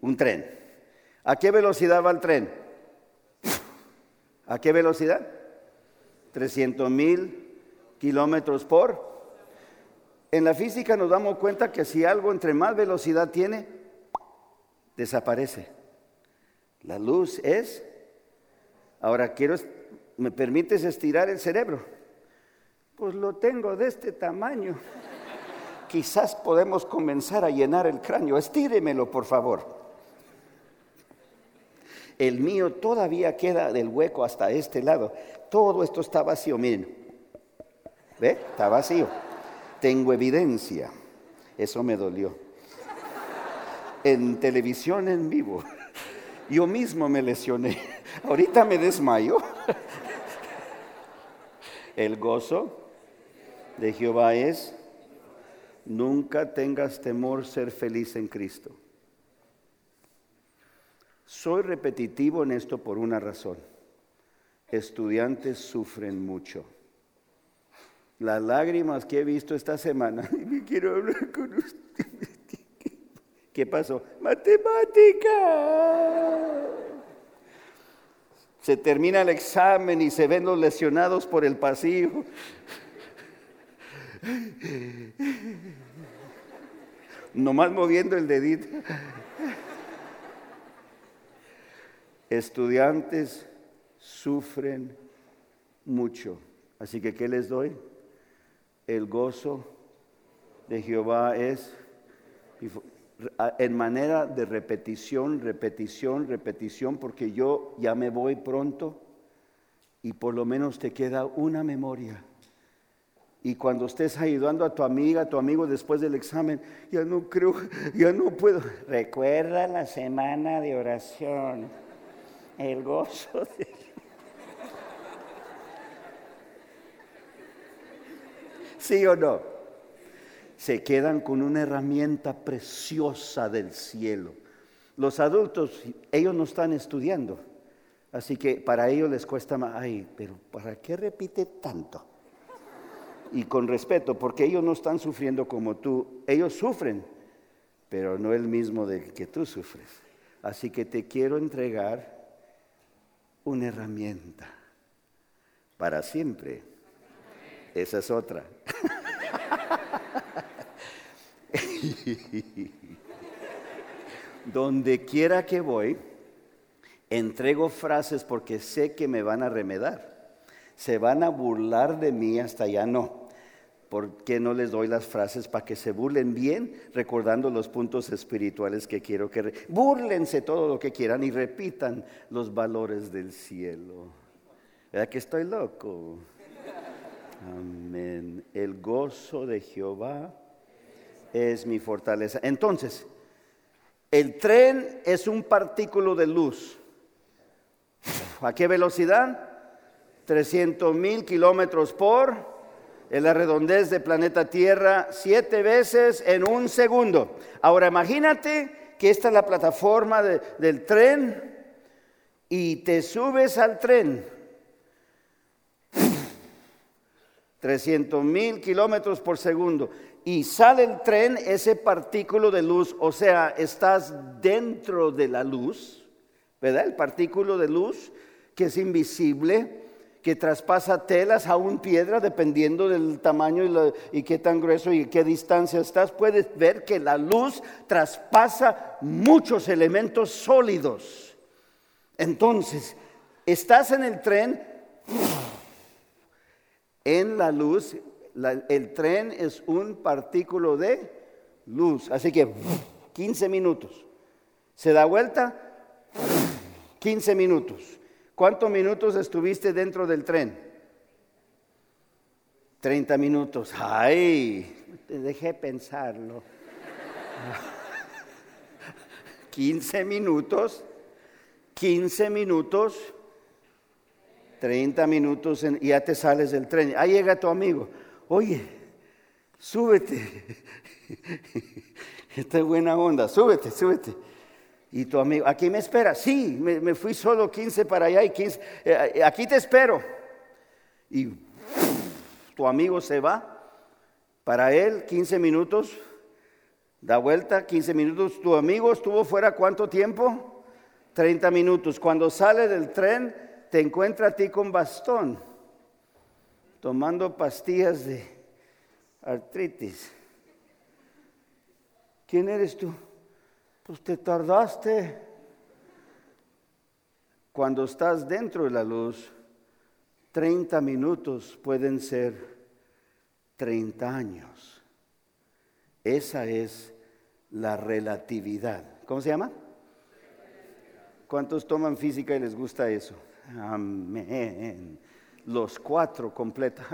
un tren. ¿A qué velocidad va el tren? ¿A qué velocidad? 300 mil kilómetros por. En la física nos damos cuenta que si algo entre más velocidad tiene, desaparece. La luz es. Ahora quiero, ¿me permites estirar el cerebro? Pues lo tengo de este tamaño. Quizás podemos comenzar a llenar el cráneo. Estíremelo, por favor. El mío todavía queda del hueco hasta este lado. Todo esto está vacío, miren. ¿Ve? Está vacío. Tengo evidencia. Eso me dolió. En televisión en vivo. Yo mismo me lesioné. Ahorita me desmayo. El gozo de Jehová es, nunca tengas temor ser feliz en Cristo. Soy repetitivo en esto por una razón. Estudiantes sufren mucho. Las lágrimas que he visto esta semana, y me quiero hablar con usted. ¿Qué pasó? Matemática. Se termina el examen y se ven los lesionados por el pasillo. Nomás moviendo el dedito. Estudiantes sufren mucho. Así que, ¿qué les doy? El gozo de Jehová es en manera de repetición, repetición, repetición, porque yo ya me voy pronto y por lo menos te queda una memoria. Y cuando estés ayudando a tu amiga, a tu amigo después del examen, ya no creo, ya no puedo. Recuerda la semana de oración el gozo de ¿Sí o no? Se quedan con una herramienta preciosa del cielo. Los adultos, ellos no están estudiando, así que para ellos les cuesta más. Ay, pero ¿para qué repite tanto? Y con respeto, porque ellos no están sufriendo como tú, ellos sufren, pero no el mismo de que tú sufres. Así que te quiero entregar una herramienta para siempre. Esa es otra. Donde quiera que voy, entrego frases porque sé que me van a remedar. Se van a burlar de mí hasta ya no. ¿Por qué no les doy las frases para que se burlen bien, recordando los puntos espirituales que quiero que... Búrlense todo lo que quieran y repitan los valores del cielo. ¿Verdad que estoy loco? Amén. El gozo de Jehová es mi fortaleza. Entonces, el tren es un partículo de luz. ¿A qué velocidad? 300 mil kilómetros por en la redondez del planeta Tierra siete veces en un segundo. Ahora imagínate que esta es la plataforma del tren y te subes al tren. 300 mil kilómetros por segundo. Y sale el tren, ese partículo de luz, o sea, estás dentro de la luz, ¿verdad? El partículo de luz que es invisible que traspasa telas, aún piedra, dependiendo del tamaño y, qué tan grueso y qué distancia estás, puedes ver que la luz traspasa muchos elementos sólidos. Entonces, estás en el tren, en la luz, el tren es un partículo de luz, así que 15 minutos. Se da vuelta, 15 minutos. ¿Cuántos minutos estuviste dentro del tren? 30 minutos. Ay, te dejé pensarlo. 15 minutos, 15 minutos, 30 minutos y ya te sales del tren. Ahí llega tu amigo. Oye, súbete. Esta es buena onda, súbete, súbete. Y tu amigo, ¿aquí me espera? Sí, me, fui solo 15 para allá y 15, eh, eh, aquí te espero. Y tu amigo se va, para él 15 minutos Da vuelta, 15 minutos. ¿Tu amigo estuvo fuera cuánto tiempo? 30 minutos. Cuando sale del tren, te encuentra a ti con bastón, tomando pastillas de artritis. ¿Quién eres tú? Pues te tardaste. Cuando estás dentro de la luz, 30 minutos pueden ser 30 años. Esa es la relatividad. ¿Cómo se llama? ¿Cuántos toman física y les gusta eso? Amén. Los cuatro completos.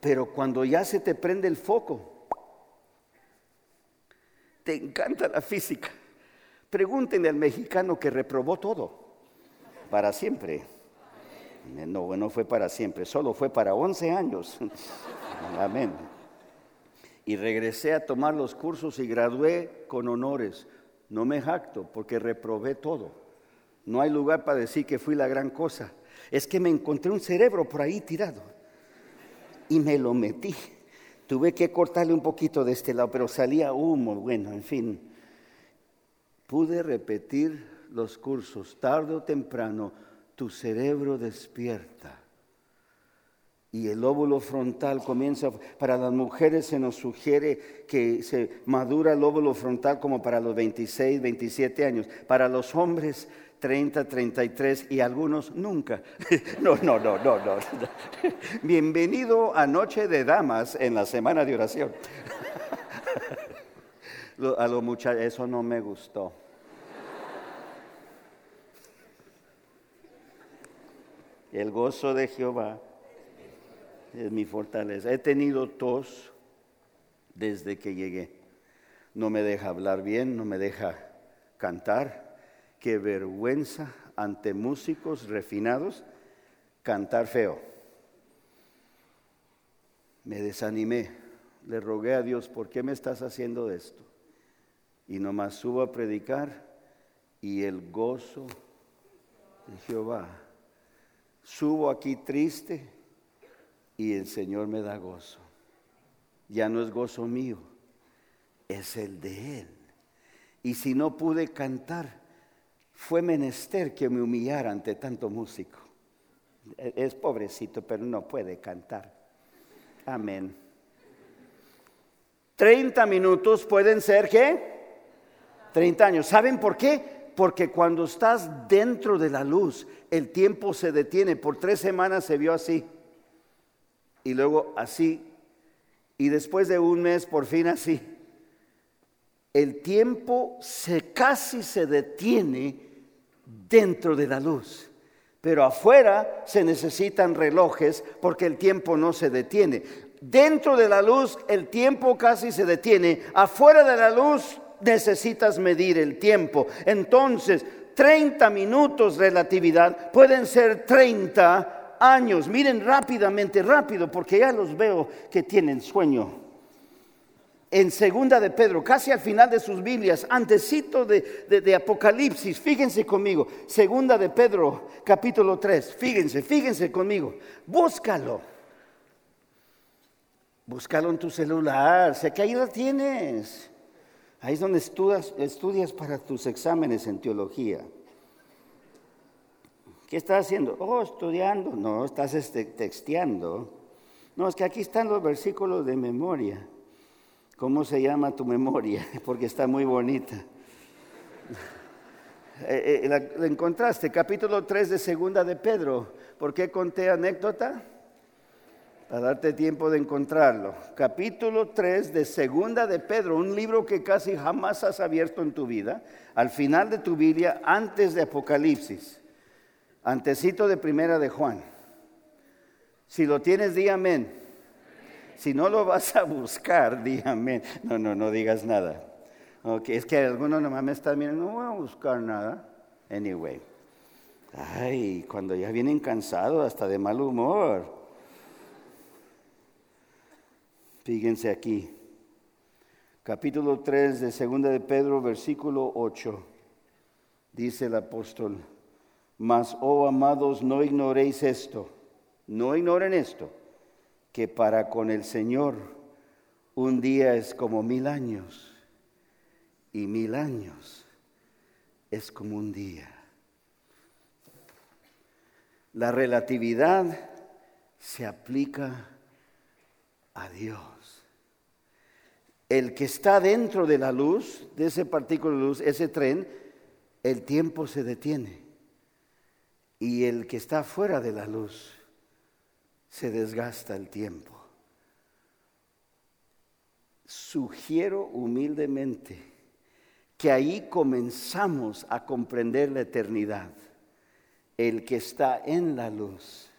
Pero cuando ya se te prende el foco, te encanta la física. Pregúntenle al mexicano que reprobó todo, para siempre. No, bueno, fue para siempre, solo fue para 11 años. Amén. Y regresé a tomar los cursos y gradué con honores. No me jacto porque reprobé todo. No hay lugar para decir que fui la gran cosa. Es que me encontré un cerebro por ahí tirado y me lo metí. Tuve que cortarle un poquito de este lado, pero salía humo. Bueno, en fin. Pude repetir los cursos. Tarde o temprano, tu cerebro despierta. Y el óvulo frontal comienza, para las mujeres se nos sugiere que se madura el óvulo frontal como para los 26, 27 años. Para los hombres 30, 33 y algunos nunca. No, no, no, no, no. Bienvenido a Noche de Damas en la semana de oración. A los muchachos, eso no me gustó. El gozo de Jehová es mi fortaleza. He tenido tos desde que llegué. No me deja hablar bien, no me deja cantar qué vergüenza ante músicos refinados cantar feo. Me desanimé, le rogué a Dios, ¿por qué me estás haciendo esto? Y nomás subo a predicar y el gozo de Jehová. Subo aquí triste y el Señor me da gozo. Ya no es gozo mío, es el de Él. Y si no pude cantar, fue menester que me humillara ante tanto músico. E, es pobrecito, pero no puede cantar. Amén. 30 minutos pueden ser qué? 30 años. ¿Saben por qué? Porque cuando estás dentro de la luz, el tiempo se detiene. Por tres semanas se vio así. Y luego así. Y después de un mes, por fin así. El tiempo se casi se detiene dentro de la luz. Pero afuera se necesitan relojes porque el tiempo no se detiene. Dentro de la luz el tiempo casi se detiene. Afuera de la luz necesitas medir el tiempo. Entonces, 30 minutos relatividad pueden ser 30 años. Miren rápidamente, rápido, porque ya los veo que tienen sueño en segunda de Pedro, casi al final de sus Biblias, antecito de, Apocalipsis, fíjense conmigo, segunda de Pedro, capítulo 3, fíjense, fíjense conmigo, búscalo. Búscalo en tu celular, sé que ahí lo tienes. Ahí es donde estudias, estudias para tus exámenes en teología. ¿Qué estás haciendo? Oh, estudiando. No, estás este, texteando. No, es que aquí están los versículos de memoria. ¿Cómo se llama tu memoria? Porque está muy bonita. Eh, eh, la, encontraste, capítulo 3 de Segunda de Pedro. ¿Por qué conté anécdota? Para darte tiempo de encontrarlo. Capítulo 3 de Segunda de Pedro, un libro que casi jamás has abierto en tu vida, al final de tu Biblia, antes de Apocalipsis, antecito de Primera de Juan. Si lo tienes, di amén. Si no lo vas a buscar, dígame. No, no, no digas nada. Okay, es que algunos nomás me están mirando, no voy a buscar nada. Anyway. Ay, cuando ya vienen cansados, hasta de mal humor. Fíjense aquí. Capítulo 3 de Segunda de Pedro, versículo 8. Dice el apóstol, mas, oh amados, no ignoréis esto. No ignoren esto que para con el Señor Un día es como mil años y mil años es como un día. La relatividad se aplica a Dios. El que está dentro de la luz, de ese partículo de luz, ese tren, el tiempo se detiene. Y el que está fuera de la luz, se desgasta el tiempo. Sugiero humildemente que ahí comenzamos a comprender la eternidad. El que está en la luz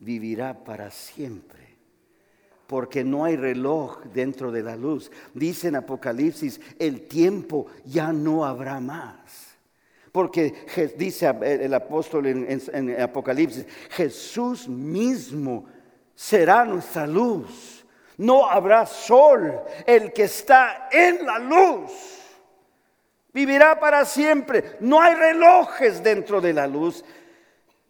vivirá para siempre porque no hay reloj dentro de la luz. Dice en Apocalipsis, el tiempo ya no habrá más. Porque dice el apóstol en, Apocalipsis, Jesús mismo será nuestra luz. No habrá sol. El que está en la luz vivirá para siempre. No hay relojes dentro de la luz.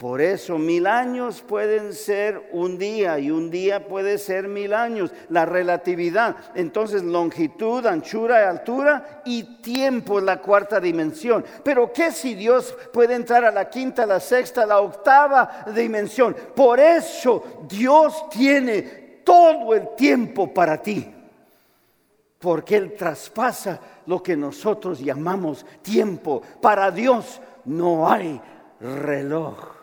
Por eso mil años pueden ser un día y un día puede ser mil años. La relatividad. Entonces longitud, anchura, altura y tiempo es la cuarta dimensión. Pero ¿qué si Dios puede entrar a la quinta, la sexta, la octava dimensión? Por eso Dios tiene todo el tiempo para ti. Porque Él traspasa lo que nosotros llamamos tiempo. Para Dios no hay reloj.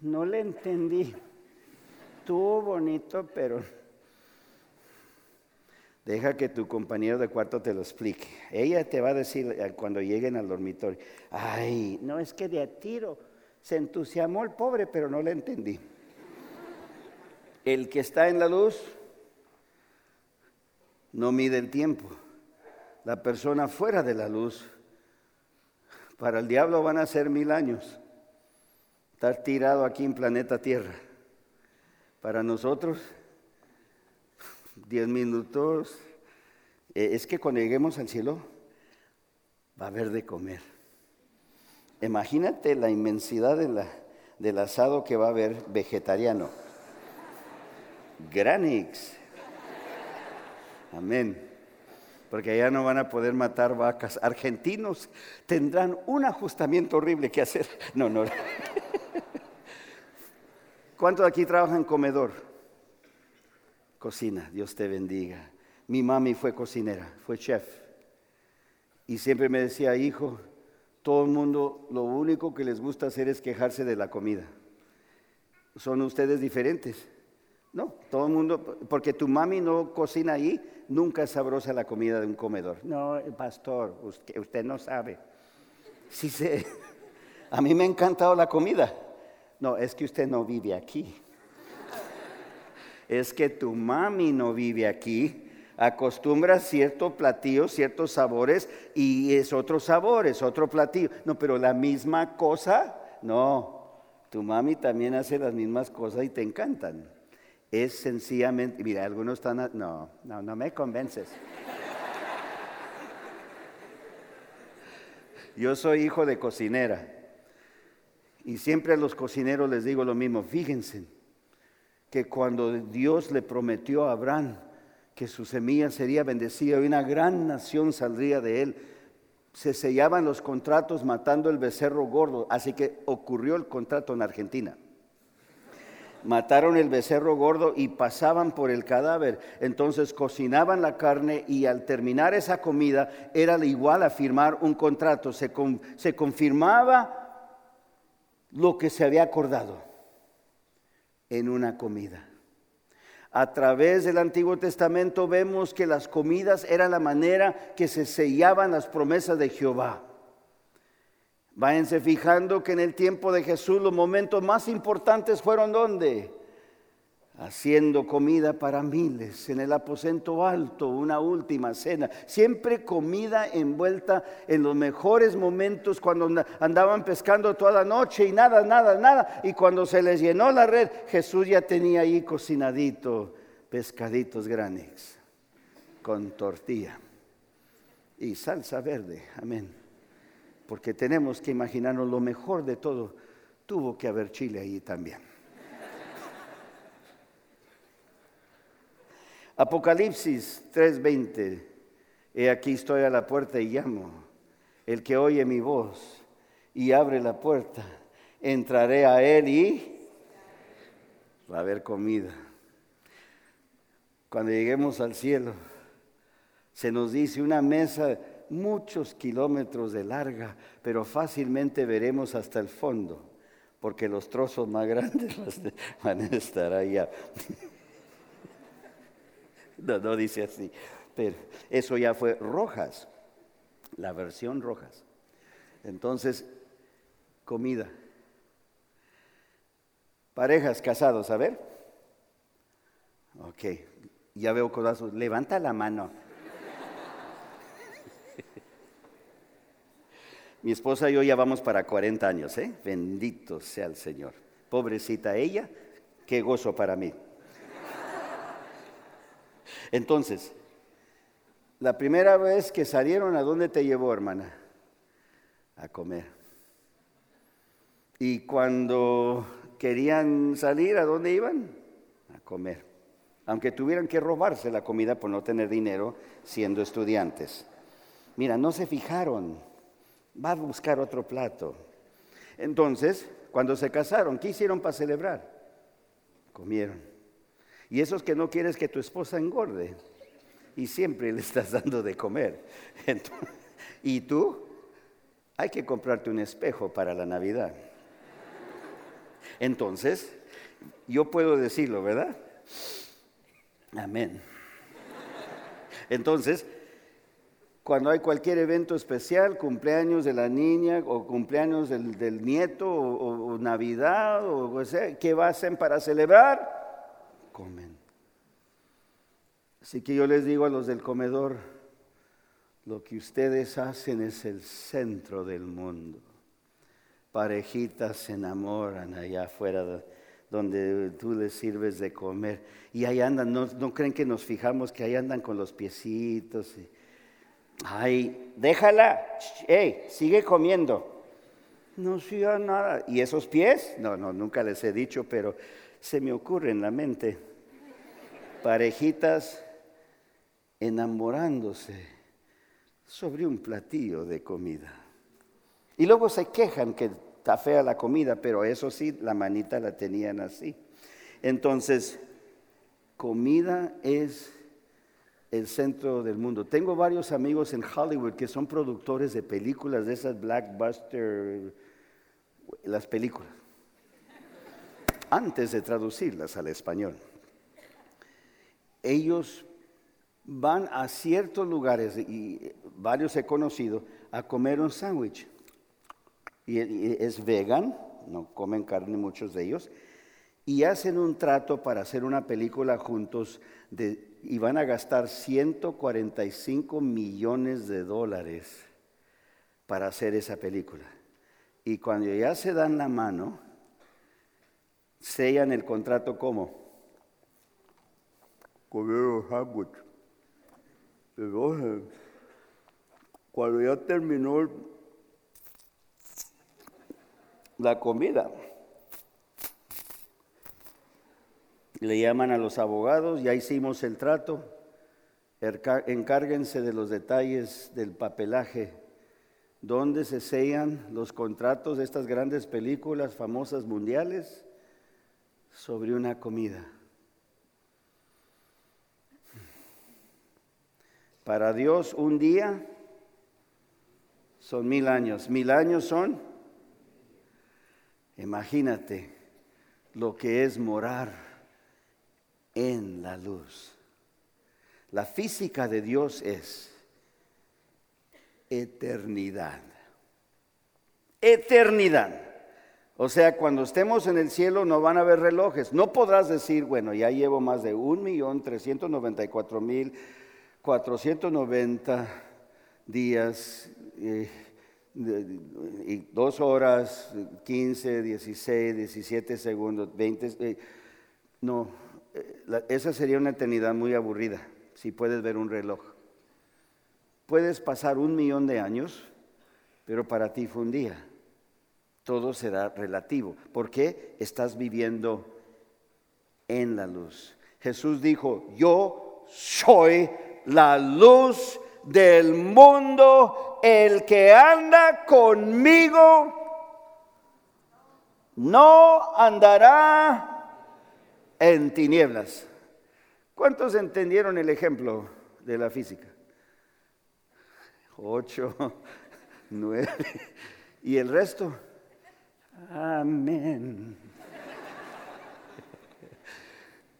No le entendí. Estuvo bonito, pero deja que tu compañero de cuarto te lo explique. Ella te va a decir eh, cuando lleguen al dormitorio, ay, no es que de a tiro se entusiasmó el pobre, pero no le entendí. El que está en la luz no mide el tiempo. La persona fuera de la luz, para el diablo van a ser mil años estar tirado aquí en planeta Tierra. Para nosotros, diez minutos, eh, es que cuando lleguemos al cielo va a haber de comer. Imagínate la inmensidad del asado que va a haber vegetariano. Granix. Amén. Porque allá no van a poder matar vacas. Argentinos tendrán un ajustamiento horrible que hacer. No, no. ¿Cuántos de aquí trabajan en comedor? Cocina, Dios te bendiga. Mi mami fue cocinera, fue chef. Y siempre me decía, hijo, todo el mundo lo único que les gusta hacer es quejarse de la comida. ¿Son ustedes diferentes? No, todo el mundo, porque tu mami no cocina ahí, nunca es sabrosa la comida de un comedor. No, pastor, usted, usted no sabe. Sí sé, a mí me ha encantado la comida. No, es que usted no vive aquí. Es que tu mami no vive aquí. Acostumbra cierto platillo, ciertos sabores y es otro sabor, es otro platillo. No, pero la misma cosa, no. Tu mami también hace las mismas cosas y te encantan. Es sencillamente, mira, algunos están, no, no, no me convences. Yo soy hijo de cocinera. Y siempre a los cocineros les digo lo mismo, fíjense que cuando Dios le prometió a Abraham que su semilla sería bendecida y una gran nación saldría de él, se sellaban los contratos matando el becerro gordo, así que ocurrió el contrato en Argentina. Mataron el becerro gordo y pasaban por el cadáver. Entonces cocinaban la carne y al terminar esa comida era igual a firmar un contrato. Se, se confirmaba lo que se había acordado en una comida. A través del Antiguo Testamento vemos que las comidas eran la manera que se sellaban las promesas de Jehová. Váyanse fijando que en el tiempo de Jesús los momentos más importantes fueron ¿dónde? Haciendo comida para miles en el aposento alto, una última cena, siempre comida envuelta en los mejores momentos cuando andaban pescando toda la noche y nada, nada, nada, y cuando se les llenó la red, Jesús ya tenía ahí cocinadito pescaditos grandes con tortilla y salsa verde, amén, porque tenemos que imaginarnos lo mejor de todo, tuvo que haber chile ahí también. Apocalipsis 3:20. He aquí estoy a la puerta y llamo. El que oye mi voz y abre la puerta, entraré a él y va a haber comida. Cuando lleguemos al cielo, se nos dice una mesa muchos kilómetros de larga, pero fácilmente veremos hasta el fondo, porque los trozos más grandes van a estar allá. No, no dice así. Pero eso ya fue Rojas, la versión Rojas. Entonces, comida. Parejas casados, a ver. Ok, ya veo codazos. Levanta la mano. Mi esposa y yo ya vamos para 40 años, ¿eh? Bendito sea el Señor. Pobrecita ella, qué gozo para mí. Entonces, la primera vez que salieron, ¿a dónde te llevó, hermana? A comer. Y cuando querían salir, ¿a dónde iban? A comer. Aunque tuvieran que robarse la comida por no tener dinero siendo estudiantes. Mira, no se fijaron. Va a buscar otro plato. Entonces, cuando se casaron, ¿qué hicieron para celebrar? Comieron. Y esos que no quieres que tu esposa engorde y siempre le estás dando de comer. y tú, hay que comprarte un espejo para la Navidad. Entonces, yo puedo decirlo, ¿verdad? Amén. Entonces, cuando hay cualquier evento especial, cumpleaños de la niña o cumpleaños del, nieto o, Navidad o, sea, ¿qué hacen para celebrar? Comen. Así que yo les digo a los del comedor, lo que ustedes hacen es el centro del mundo. Parejitas se enamoran allá afuera donde tú les sirves de comer. Y ahí andan, no, creen que nos fijamos que ahí andan con los piecitos. Ay, déjala, hey, sigue comiendo. No siga nada. ¿Y esos pies? No, no, nunca les he dicho, pero se me ocurre en la mente. Parejitas enamorándose sobre un platillo de comida. Y luego se quejan que está fea la comida, pero eso sí, la manita la tenían así. Entonces, comida es el centro del mundo. Tengo varios amigos en Hollywood que son productores de películas, de esas blackbuster, las películas antes de traducirlas al español. Ellos van a ciertos lugares, y varios he conocido, a comer un sándwich. Y es vegan, no comen carne muchos de ellos, y hacen un trato para hacer una película juntos y van a gastar 145 millones de dólares para hacer esa película. Y cuando ya se dan la mano, sellan el contrato como Cordero Hamwood. Entonces, cuando ya terminó la comida, le llaman a los abogados, ya hicimos el trato, encárguense de los detalles del papelaje, donde se sellan los contratos de estas grandes películas famosas mundiales sobre una comida. Para Dios un día son mil años. Mil años son, imagínate lo que es morar en la luz. La física de Dios es eternidad. Eternidad. O sea, cuando estemos en el cielo no van a haber relojes. No podrás decir, bueno, ya llevo más de un millón trescientos noventa y cuatro mil cuatrocientos noventa días eh, y dos horas, quince, dieciséis, diecisiete segundos, veinte. Eh, no, eh, esa sería una eternidad muy aburrida si puedes ver un reloj. Puedes pasar un millón de años, pero para ti fue un día todo será relativo. porque Estás viviendo en la luz. Jesús dijo, yo soy la luz del mundo, el que anda conmigo no andará en tinieblas. ¿Cuántos entendieron el ejemplo de la física? Ocho, nueve. ¿Y el resto? Amén.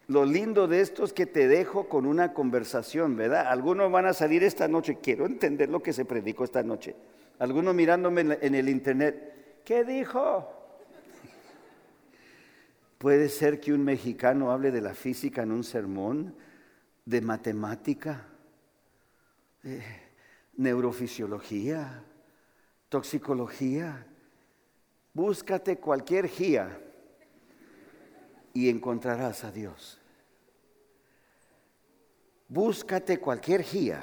Lo lindo de esto es que te dejo con una conversación, ¿verdad? Algunos van a salir esta noche, quiero entender lo que se predicó esta noche. Algunos mirándome en el internet, ¿qué dijo? Puede ser que un mexicano hable de la física en un sermón, de matemática, neurofisiología, toxicología. Búscate cualquier guía y encontrarás a Dios. Búscate cualquier guía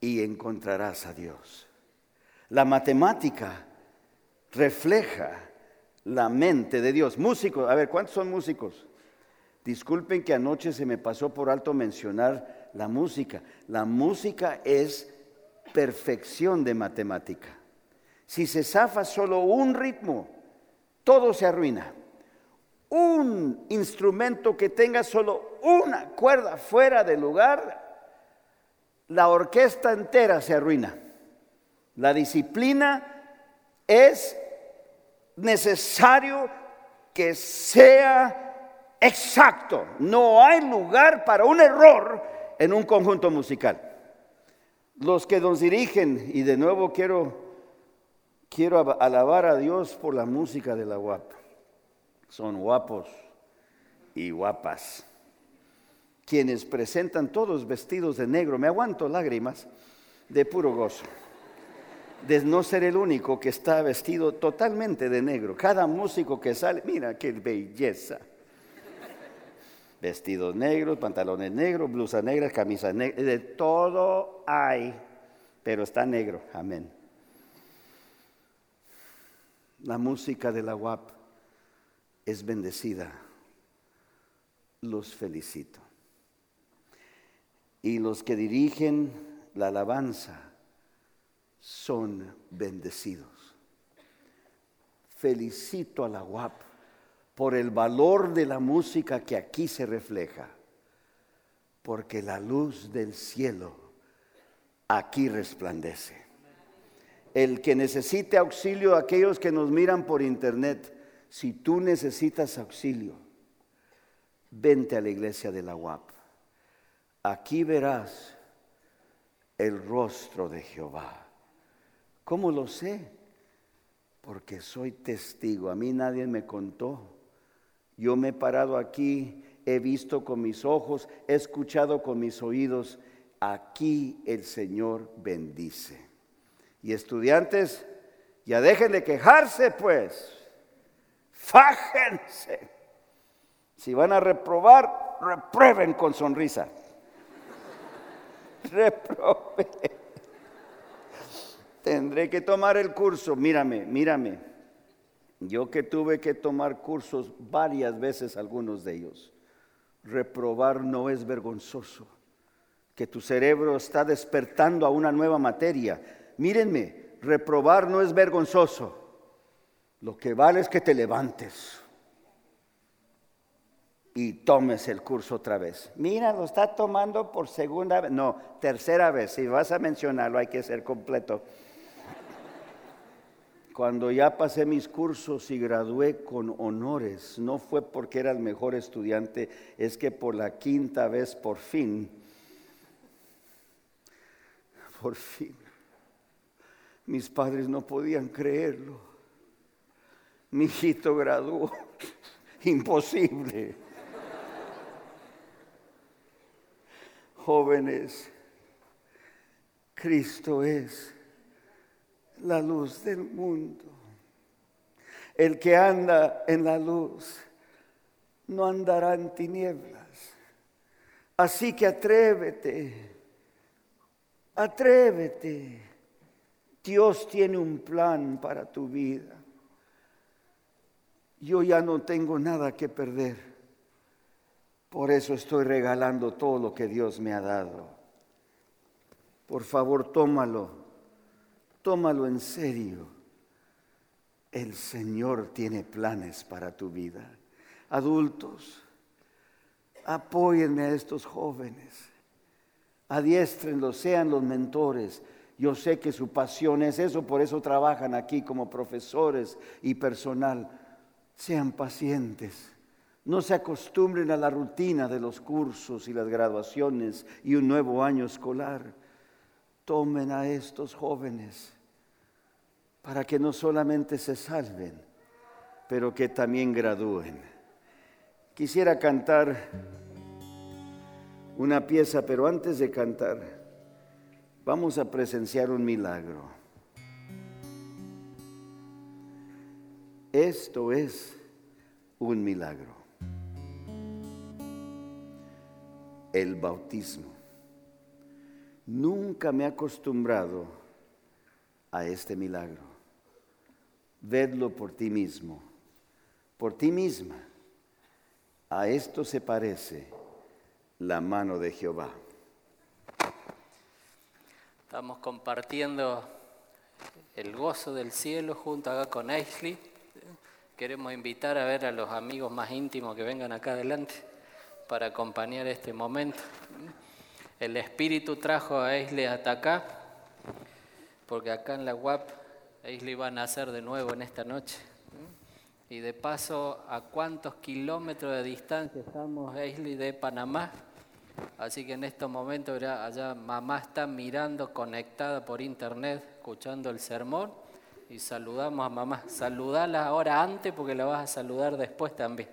y encontrarás a Dios. La matemática refleja la mente de Dios. Músicos, a ver, ¿cuántos son músicos? Disculpen que anoche se me pasó por alto mencionar la música. La música es perfección de matemática. Si se zafa solo un ritmo, todo se arruina un instrumento que tenga solo una cuerda fuera de lugar, la orquesta entera se arruina. La disciplina es necesario que sea exacto. No hay lugar para un error en un conjunto musical. Los que nos dirigen, y de nuevo quiero, quiero alabar a Dios por la música de la UAP son guapos y guapas, quienes presentan todos vestidos de negro. Me aguanto lágrimas de puro gozo, de no ser el único que está vestido totalmente de negro. Cada músico que sale, mira qué belleza. Vestidos negros, pantalones negros, blusas negras, camisas negras, de todo hay, pero está negro, amén. La música de la guapa es bendecida, los felicito. Y los que dirigen la alabanza son bendecidos. Felicito a la UAP por el valor de la música que aquí se refleja, porque la luz del cielo aquí resplandece. El que necesite auxilio, aquellos que nos miran por internet, si tú necesitas auxilio, vente a la iglesia de la UAP. Aquí verás el rostro de Jehová. ¿Cómo lo sé? Porque soy testigo. A mí nadie me contó. Yo me he parado aquí, he visto con mis ojos, he escuchado con mis oídos. Aquí el Señor bendice. Y estudiantes, ya dejen de quejarse pues. Fájense. Si van a reprobar, reprueben con sonrisa. Reprobe. Tendré que tomar el curso. Mírame, mírame. Yo que tuve que tomar cursos varias veces, algunos de ellos. Reprobar no es vergonzoso. Que tu cerebro está despertando a una nueva materia. Mírenme, reprobar no es vergonzoso. Lo que vale es que te levantes y tomes el curso otra vez. Mira, lo está tomando por segunda vez. No, tercera vez. Si vas a mencionarlo, hay que ser completo. Cuando ya pasé mis cursos y gradué con honores, no fue porque era el mejor estudiante, es que por la quinta vez, por fin, por fin, mis padres no podían creerlo mi hijito graduó. Imposible. Jóvenes, Cristo es la luz del mundo. El que anda en la luz no andará en tinieblas. Así que atrévete, atrévete. Dios tiene un plan para tu vida yo ya no tengo nada que perder. Por eso estoy regalando todo lo que Dios me ha dado. Por favor, tómalo, tómalo en serio. El Señor tiene planes para tu vida. Adultos, apóyenme a estos jóvenes. Adiéstrenlos, sean los mentores. Yo sé que su pasión es eso, por eso trabajan aquí como profesores y personal. Sean pacientes no se acostumbren a la rutina de los cursos y las graduaciones y un nuevo año escolar. Tomen a estos jóvenes para que no solamente se salven, pero que también gradúen. Quisiera cantar una pieza, pero antes de cantar, vamos a presenciar un milagro. Esto es un milagro. el bautismo. Nunca me he acostumbrado a este milagro. Vedlo por ti mismo, por ti misma. A esto se parece la mano de Jehová. Estamos compartiendo el gozo del cielo junto acá con Aisley. Queremos invitar a ver a los amigos más íntimos que vengan acá adelante para acompañar este momento. El Espíritu trajo a Aisley hasta acá, porque acá en la UAP Aisley va a nacer de nuevo en esta noche. Y de paso, ¿a cuántos kilómetros de distancia estamos Aisley de Panamá? Así que en estos momentos allá mamá está mirando conectada por internet, escuchando el sermón y saludamos a mamá. Saludala ahora antes porque la vas a saludar después también.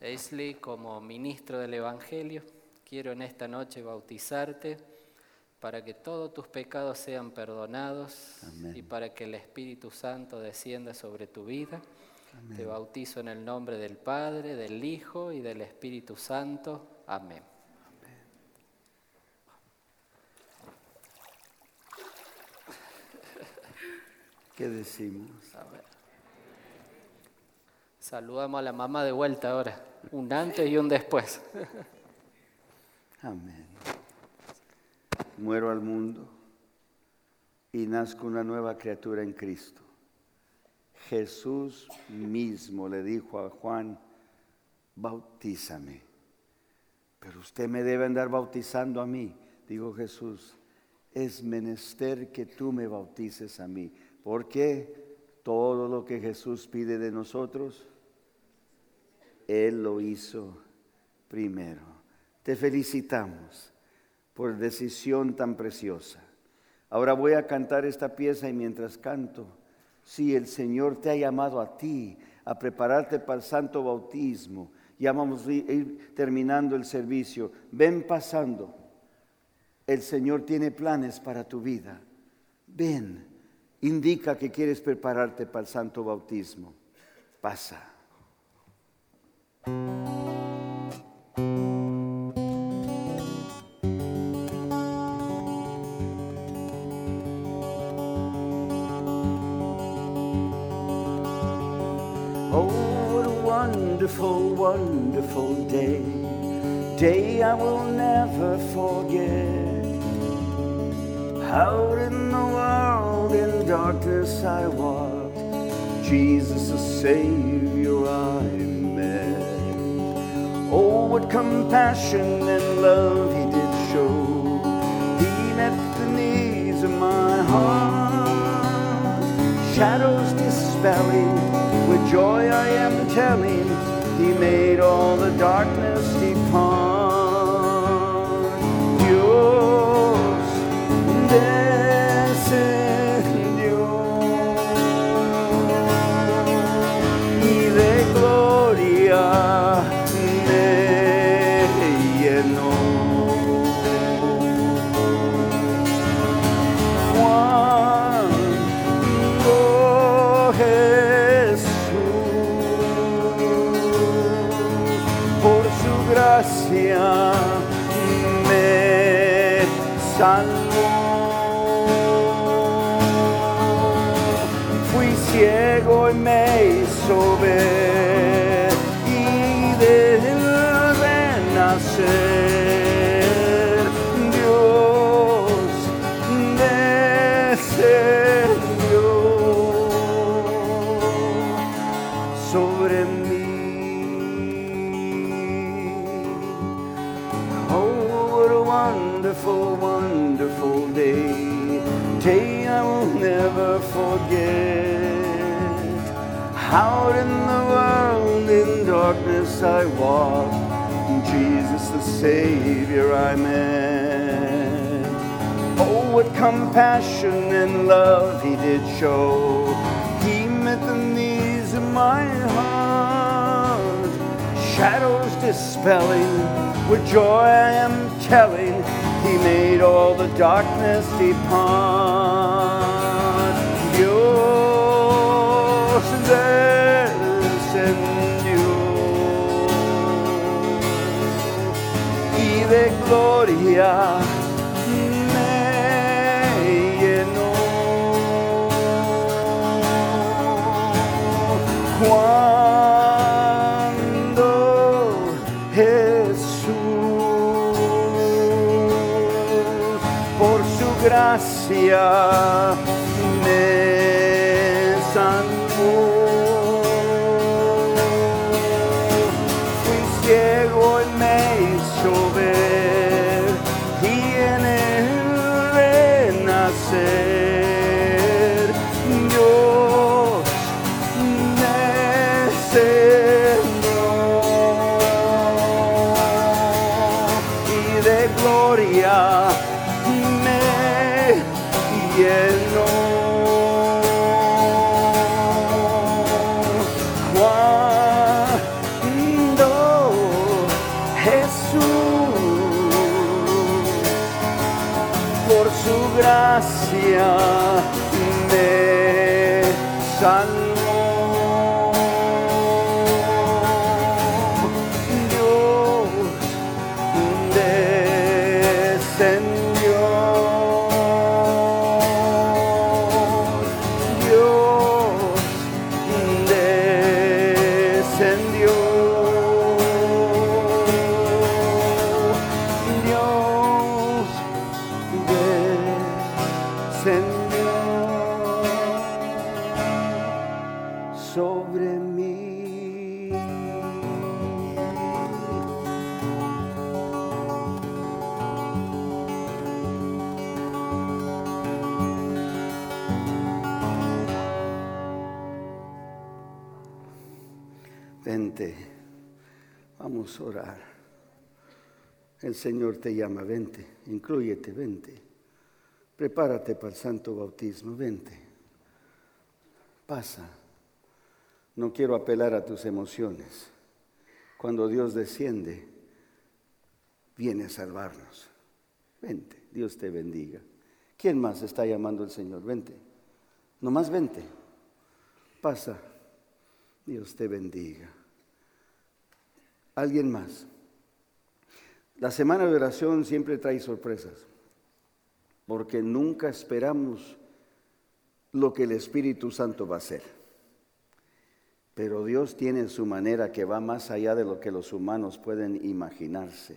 Aisley, como ministro del Evangelio, quiero en esta noche bautizarte para que todos tus pecados sean perdonados y para que el Espíritu Santo descienda sobre tu vida. Te bautizo en el nombre del Padre, del Hijo y del Espíritu Santo. Amén. ¿Qué decimos? Saludamos a la mamá de vuelta ahora un antes y un después. Amén. Muero al mundo y nazco una nueva criatura en Cristo. Jesús mismo le dijo a Juan, bautízame. Pero usted me debe andar bautizando a mí, dijo Jesús. Es menester que tú me bautices a mí, porque todo lo que Jesús pide de nosotros, él lo hizo primero. Te felicitamos por decisión tan preciosa. Ahora voy a cantar esta pieza y mientras canto, si el Señor te ha llamado a ti a prepararte para el santo bautismo, ya vamos a ir terminando el servicio, ven pasando. El Señor tiene planes para tu vida. Ven, indica que quieres prepararte para el santo bautismo. Pasa. Oh, what a wonderful, wonderful day. Day I will never forget. Out in the world in darkness I walked. Jesus, the Savior, I met. Oh, what compassion and love he did show. He met the needs of my heart. Shadows dispelling, joy I am telling, he made all the darkness depart. Forget. Out in the world in darkness I walk, Jesus the Savior I met. Oh, what compassion and love He did show. He met the needs of my heart, shadows dispelling. With joy I am telling, He made all the darkness depart. Gloria me llenó. Cuando Jesús por su gracia te llama, vente, incluyete, vente. Prepárate para el santo bautismo, vente. Pasa. No quiero apelar a tus emociones. Cuando Dios desciende, viene a salvarnos. Vente, Dios te bendiga. ¿Quién más está llamando el Señor? Vente. Nomás vente. Pasa. Dios te bendiga. ¿Alguien más? La semana de oración siempre trae sorpresas, porque nunca esperamos lo que el Espíritu Santo va a hacer. Pero Dios tiene su manera que va más allá de lo que los humanos pueden imaginarse.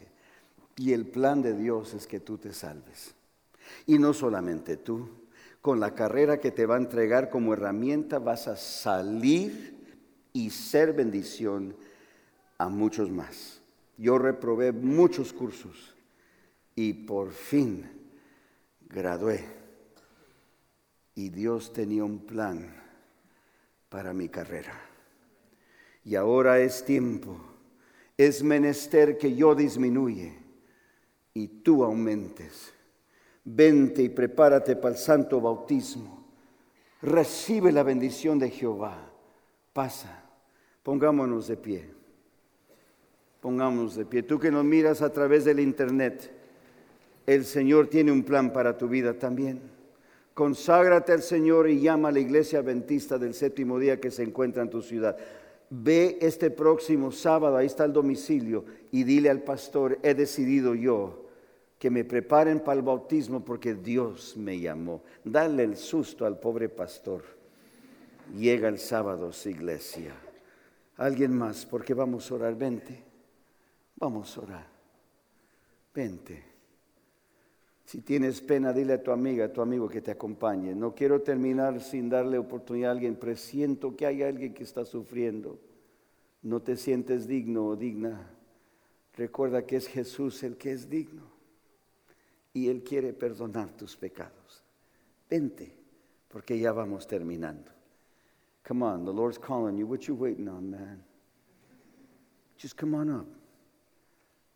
Y el plan de Dios es que tú te salves. Y no solamente tú, con la carrera que te va a entregar como herramienta vas a salir y ser bendición a muchos más. Yo reprobé muchos cursos y por fin gradué. Y Dios tenía un plan para mi carrera. Y ahora es tiempo, es menester que yo disminuye y tú aumentes. Vente y prepárate para el santo bautismo. Recibe la bendición de Jehová. Pasa, pongámonos de pie. Pongámonos de pie. Tú que nos miras a través del internet, el Señor tiene un plan para tu vida también. Conságrate al Señor y llama a la iglesia adventista del séptimo día que se encuentra en tu ciudad. Ve este próximo sábado, ahí está el domicilio, y dile al pastor, he decidido yo que me preparen para el bautismo porque Dios me llamó. Dale el susto al pobre pastor. Llega el sábado, iglesia. Alguien más, porque vamos a orar. Vente. Vamos a orar. Vente. Si tienes pena, dile a tu amiga, a tu amigo que te acompañe. No quiero terminar sin darle oportunidad a alguien, presiento que hay alguien que está sufriendo. No te sientes digno o digna. Recuerda que es Jesús el que es digno y Él quiere perdonar tus pecados. Vente, porque ya vamos terminando. Come on, the Lord's calling you. What you waiting on, man? Just come on up.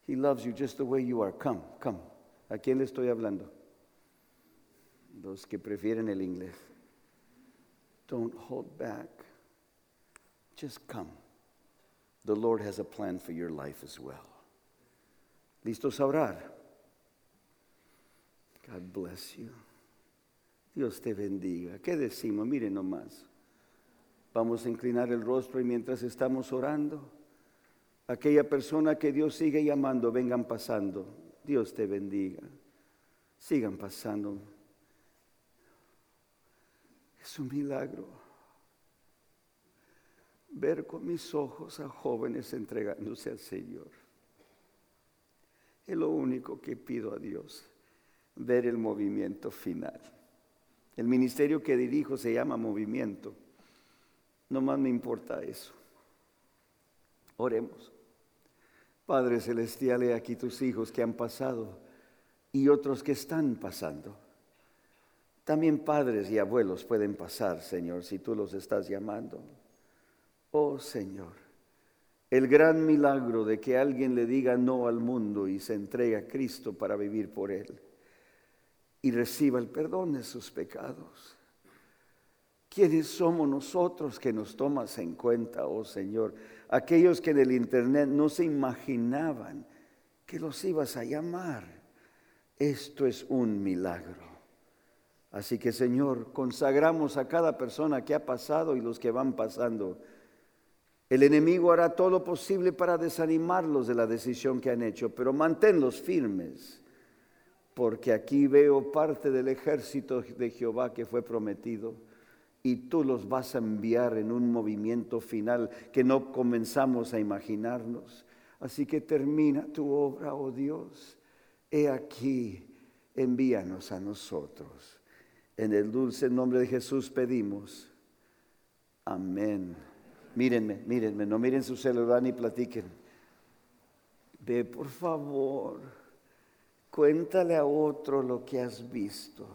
He loves you just the way you are. Come, come. ¿A quién le estoy hablando? Los que prefieren el inglés. Don't hold back. Just come. The Lord has a plan for your life as well. ¿Listos a orar? God bless you. Dios te bendiga. ¿Qué decimos? Miren nomás. Vamos a inclinar el rostro y mientras estamos orando, aquella persona que Dios sigue llamando, vengan pasando. Dios te bendiga. Sigan pasando. Es un milagro ver con mis ojos a jóvenes entregándose al Señor. Es lo único que pido a Dios, ver el movimiento final. El ministerio que dirijo se llama movimiento. No más me importa eso. Oremos. Padre Celestial, he aquí tus hijos que han pasado y otros que están pasando. También padres y abuelos pueden pasar, Señor, si tú los estás llamando. Oh Señor, el gran milagro de que alguien le diga no al mundo y se entregue a Cristo para vivir por Él y reciba el perdón de sus pecados. ¿Quiénes somos nosotros que nos tomas en cuenta, oh Señor? Aquellos que en el Internet no se imaginaban que los ibas a llamar. Esto es un milagro. Así que Señor, consagramos a cada persona que ha pasado y los que van pasando. El enemigo hará todo lo posible para desanimarlos de la decisión que han hecho, pero manténlos firmes, porque aquí veo parte del ejército de Jehová que fue prometido y tú los vas a enviar en un movimiento final que no comenzamos a imaginarnos. Así que termina tu obra, oh Dios. He aquí, envíanos a nosotros. En el dulce nombre de Jesús pedimos. Amén. Mírenme, mírenme, no miren su celular ni platiquen. Ve, por favor, cuéntale a otro lo que has visto.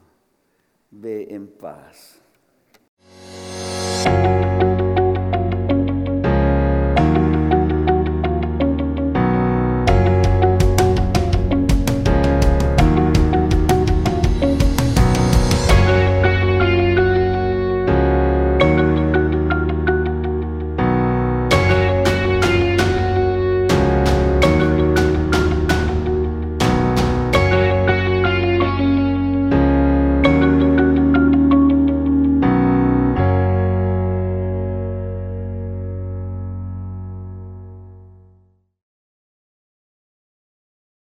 Ve en paz.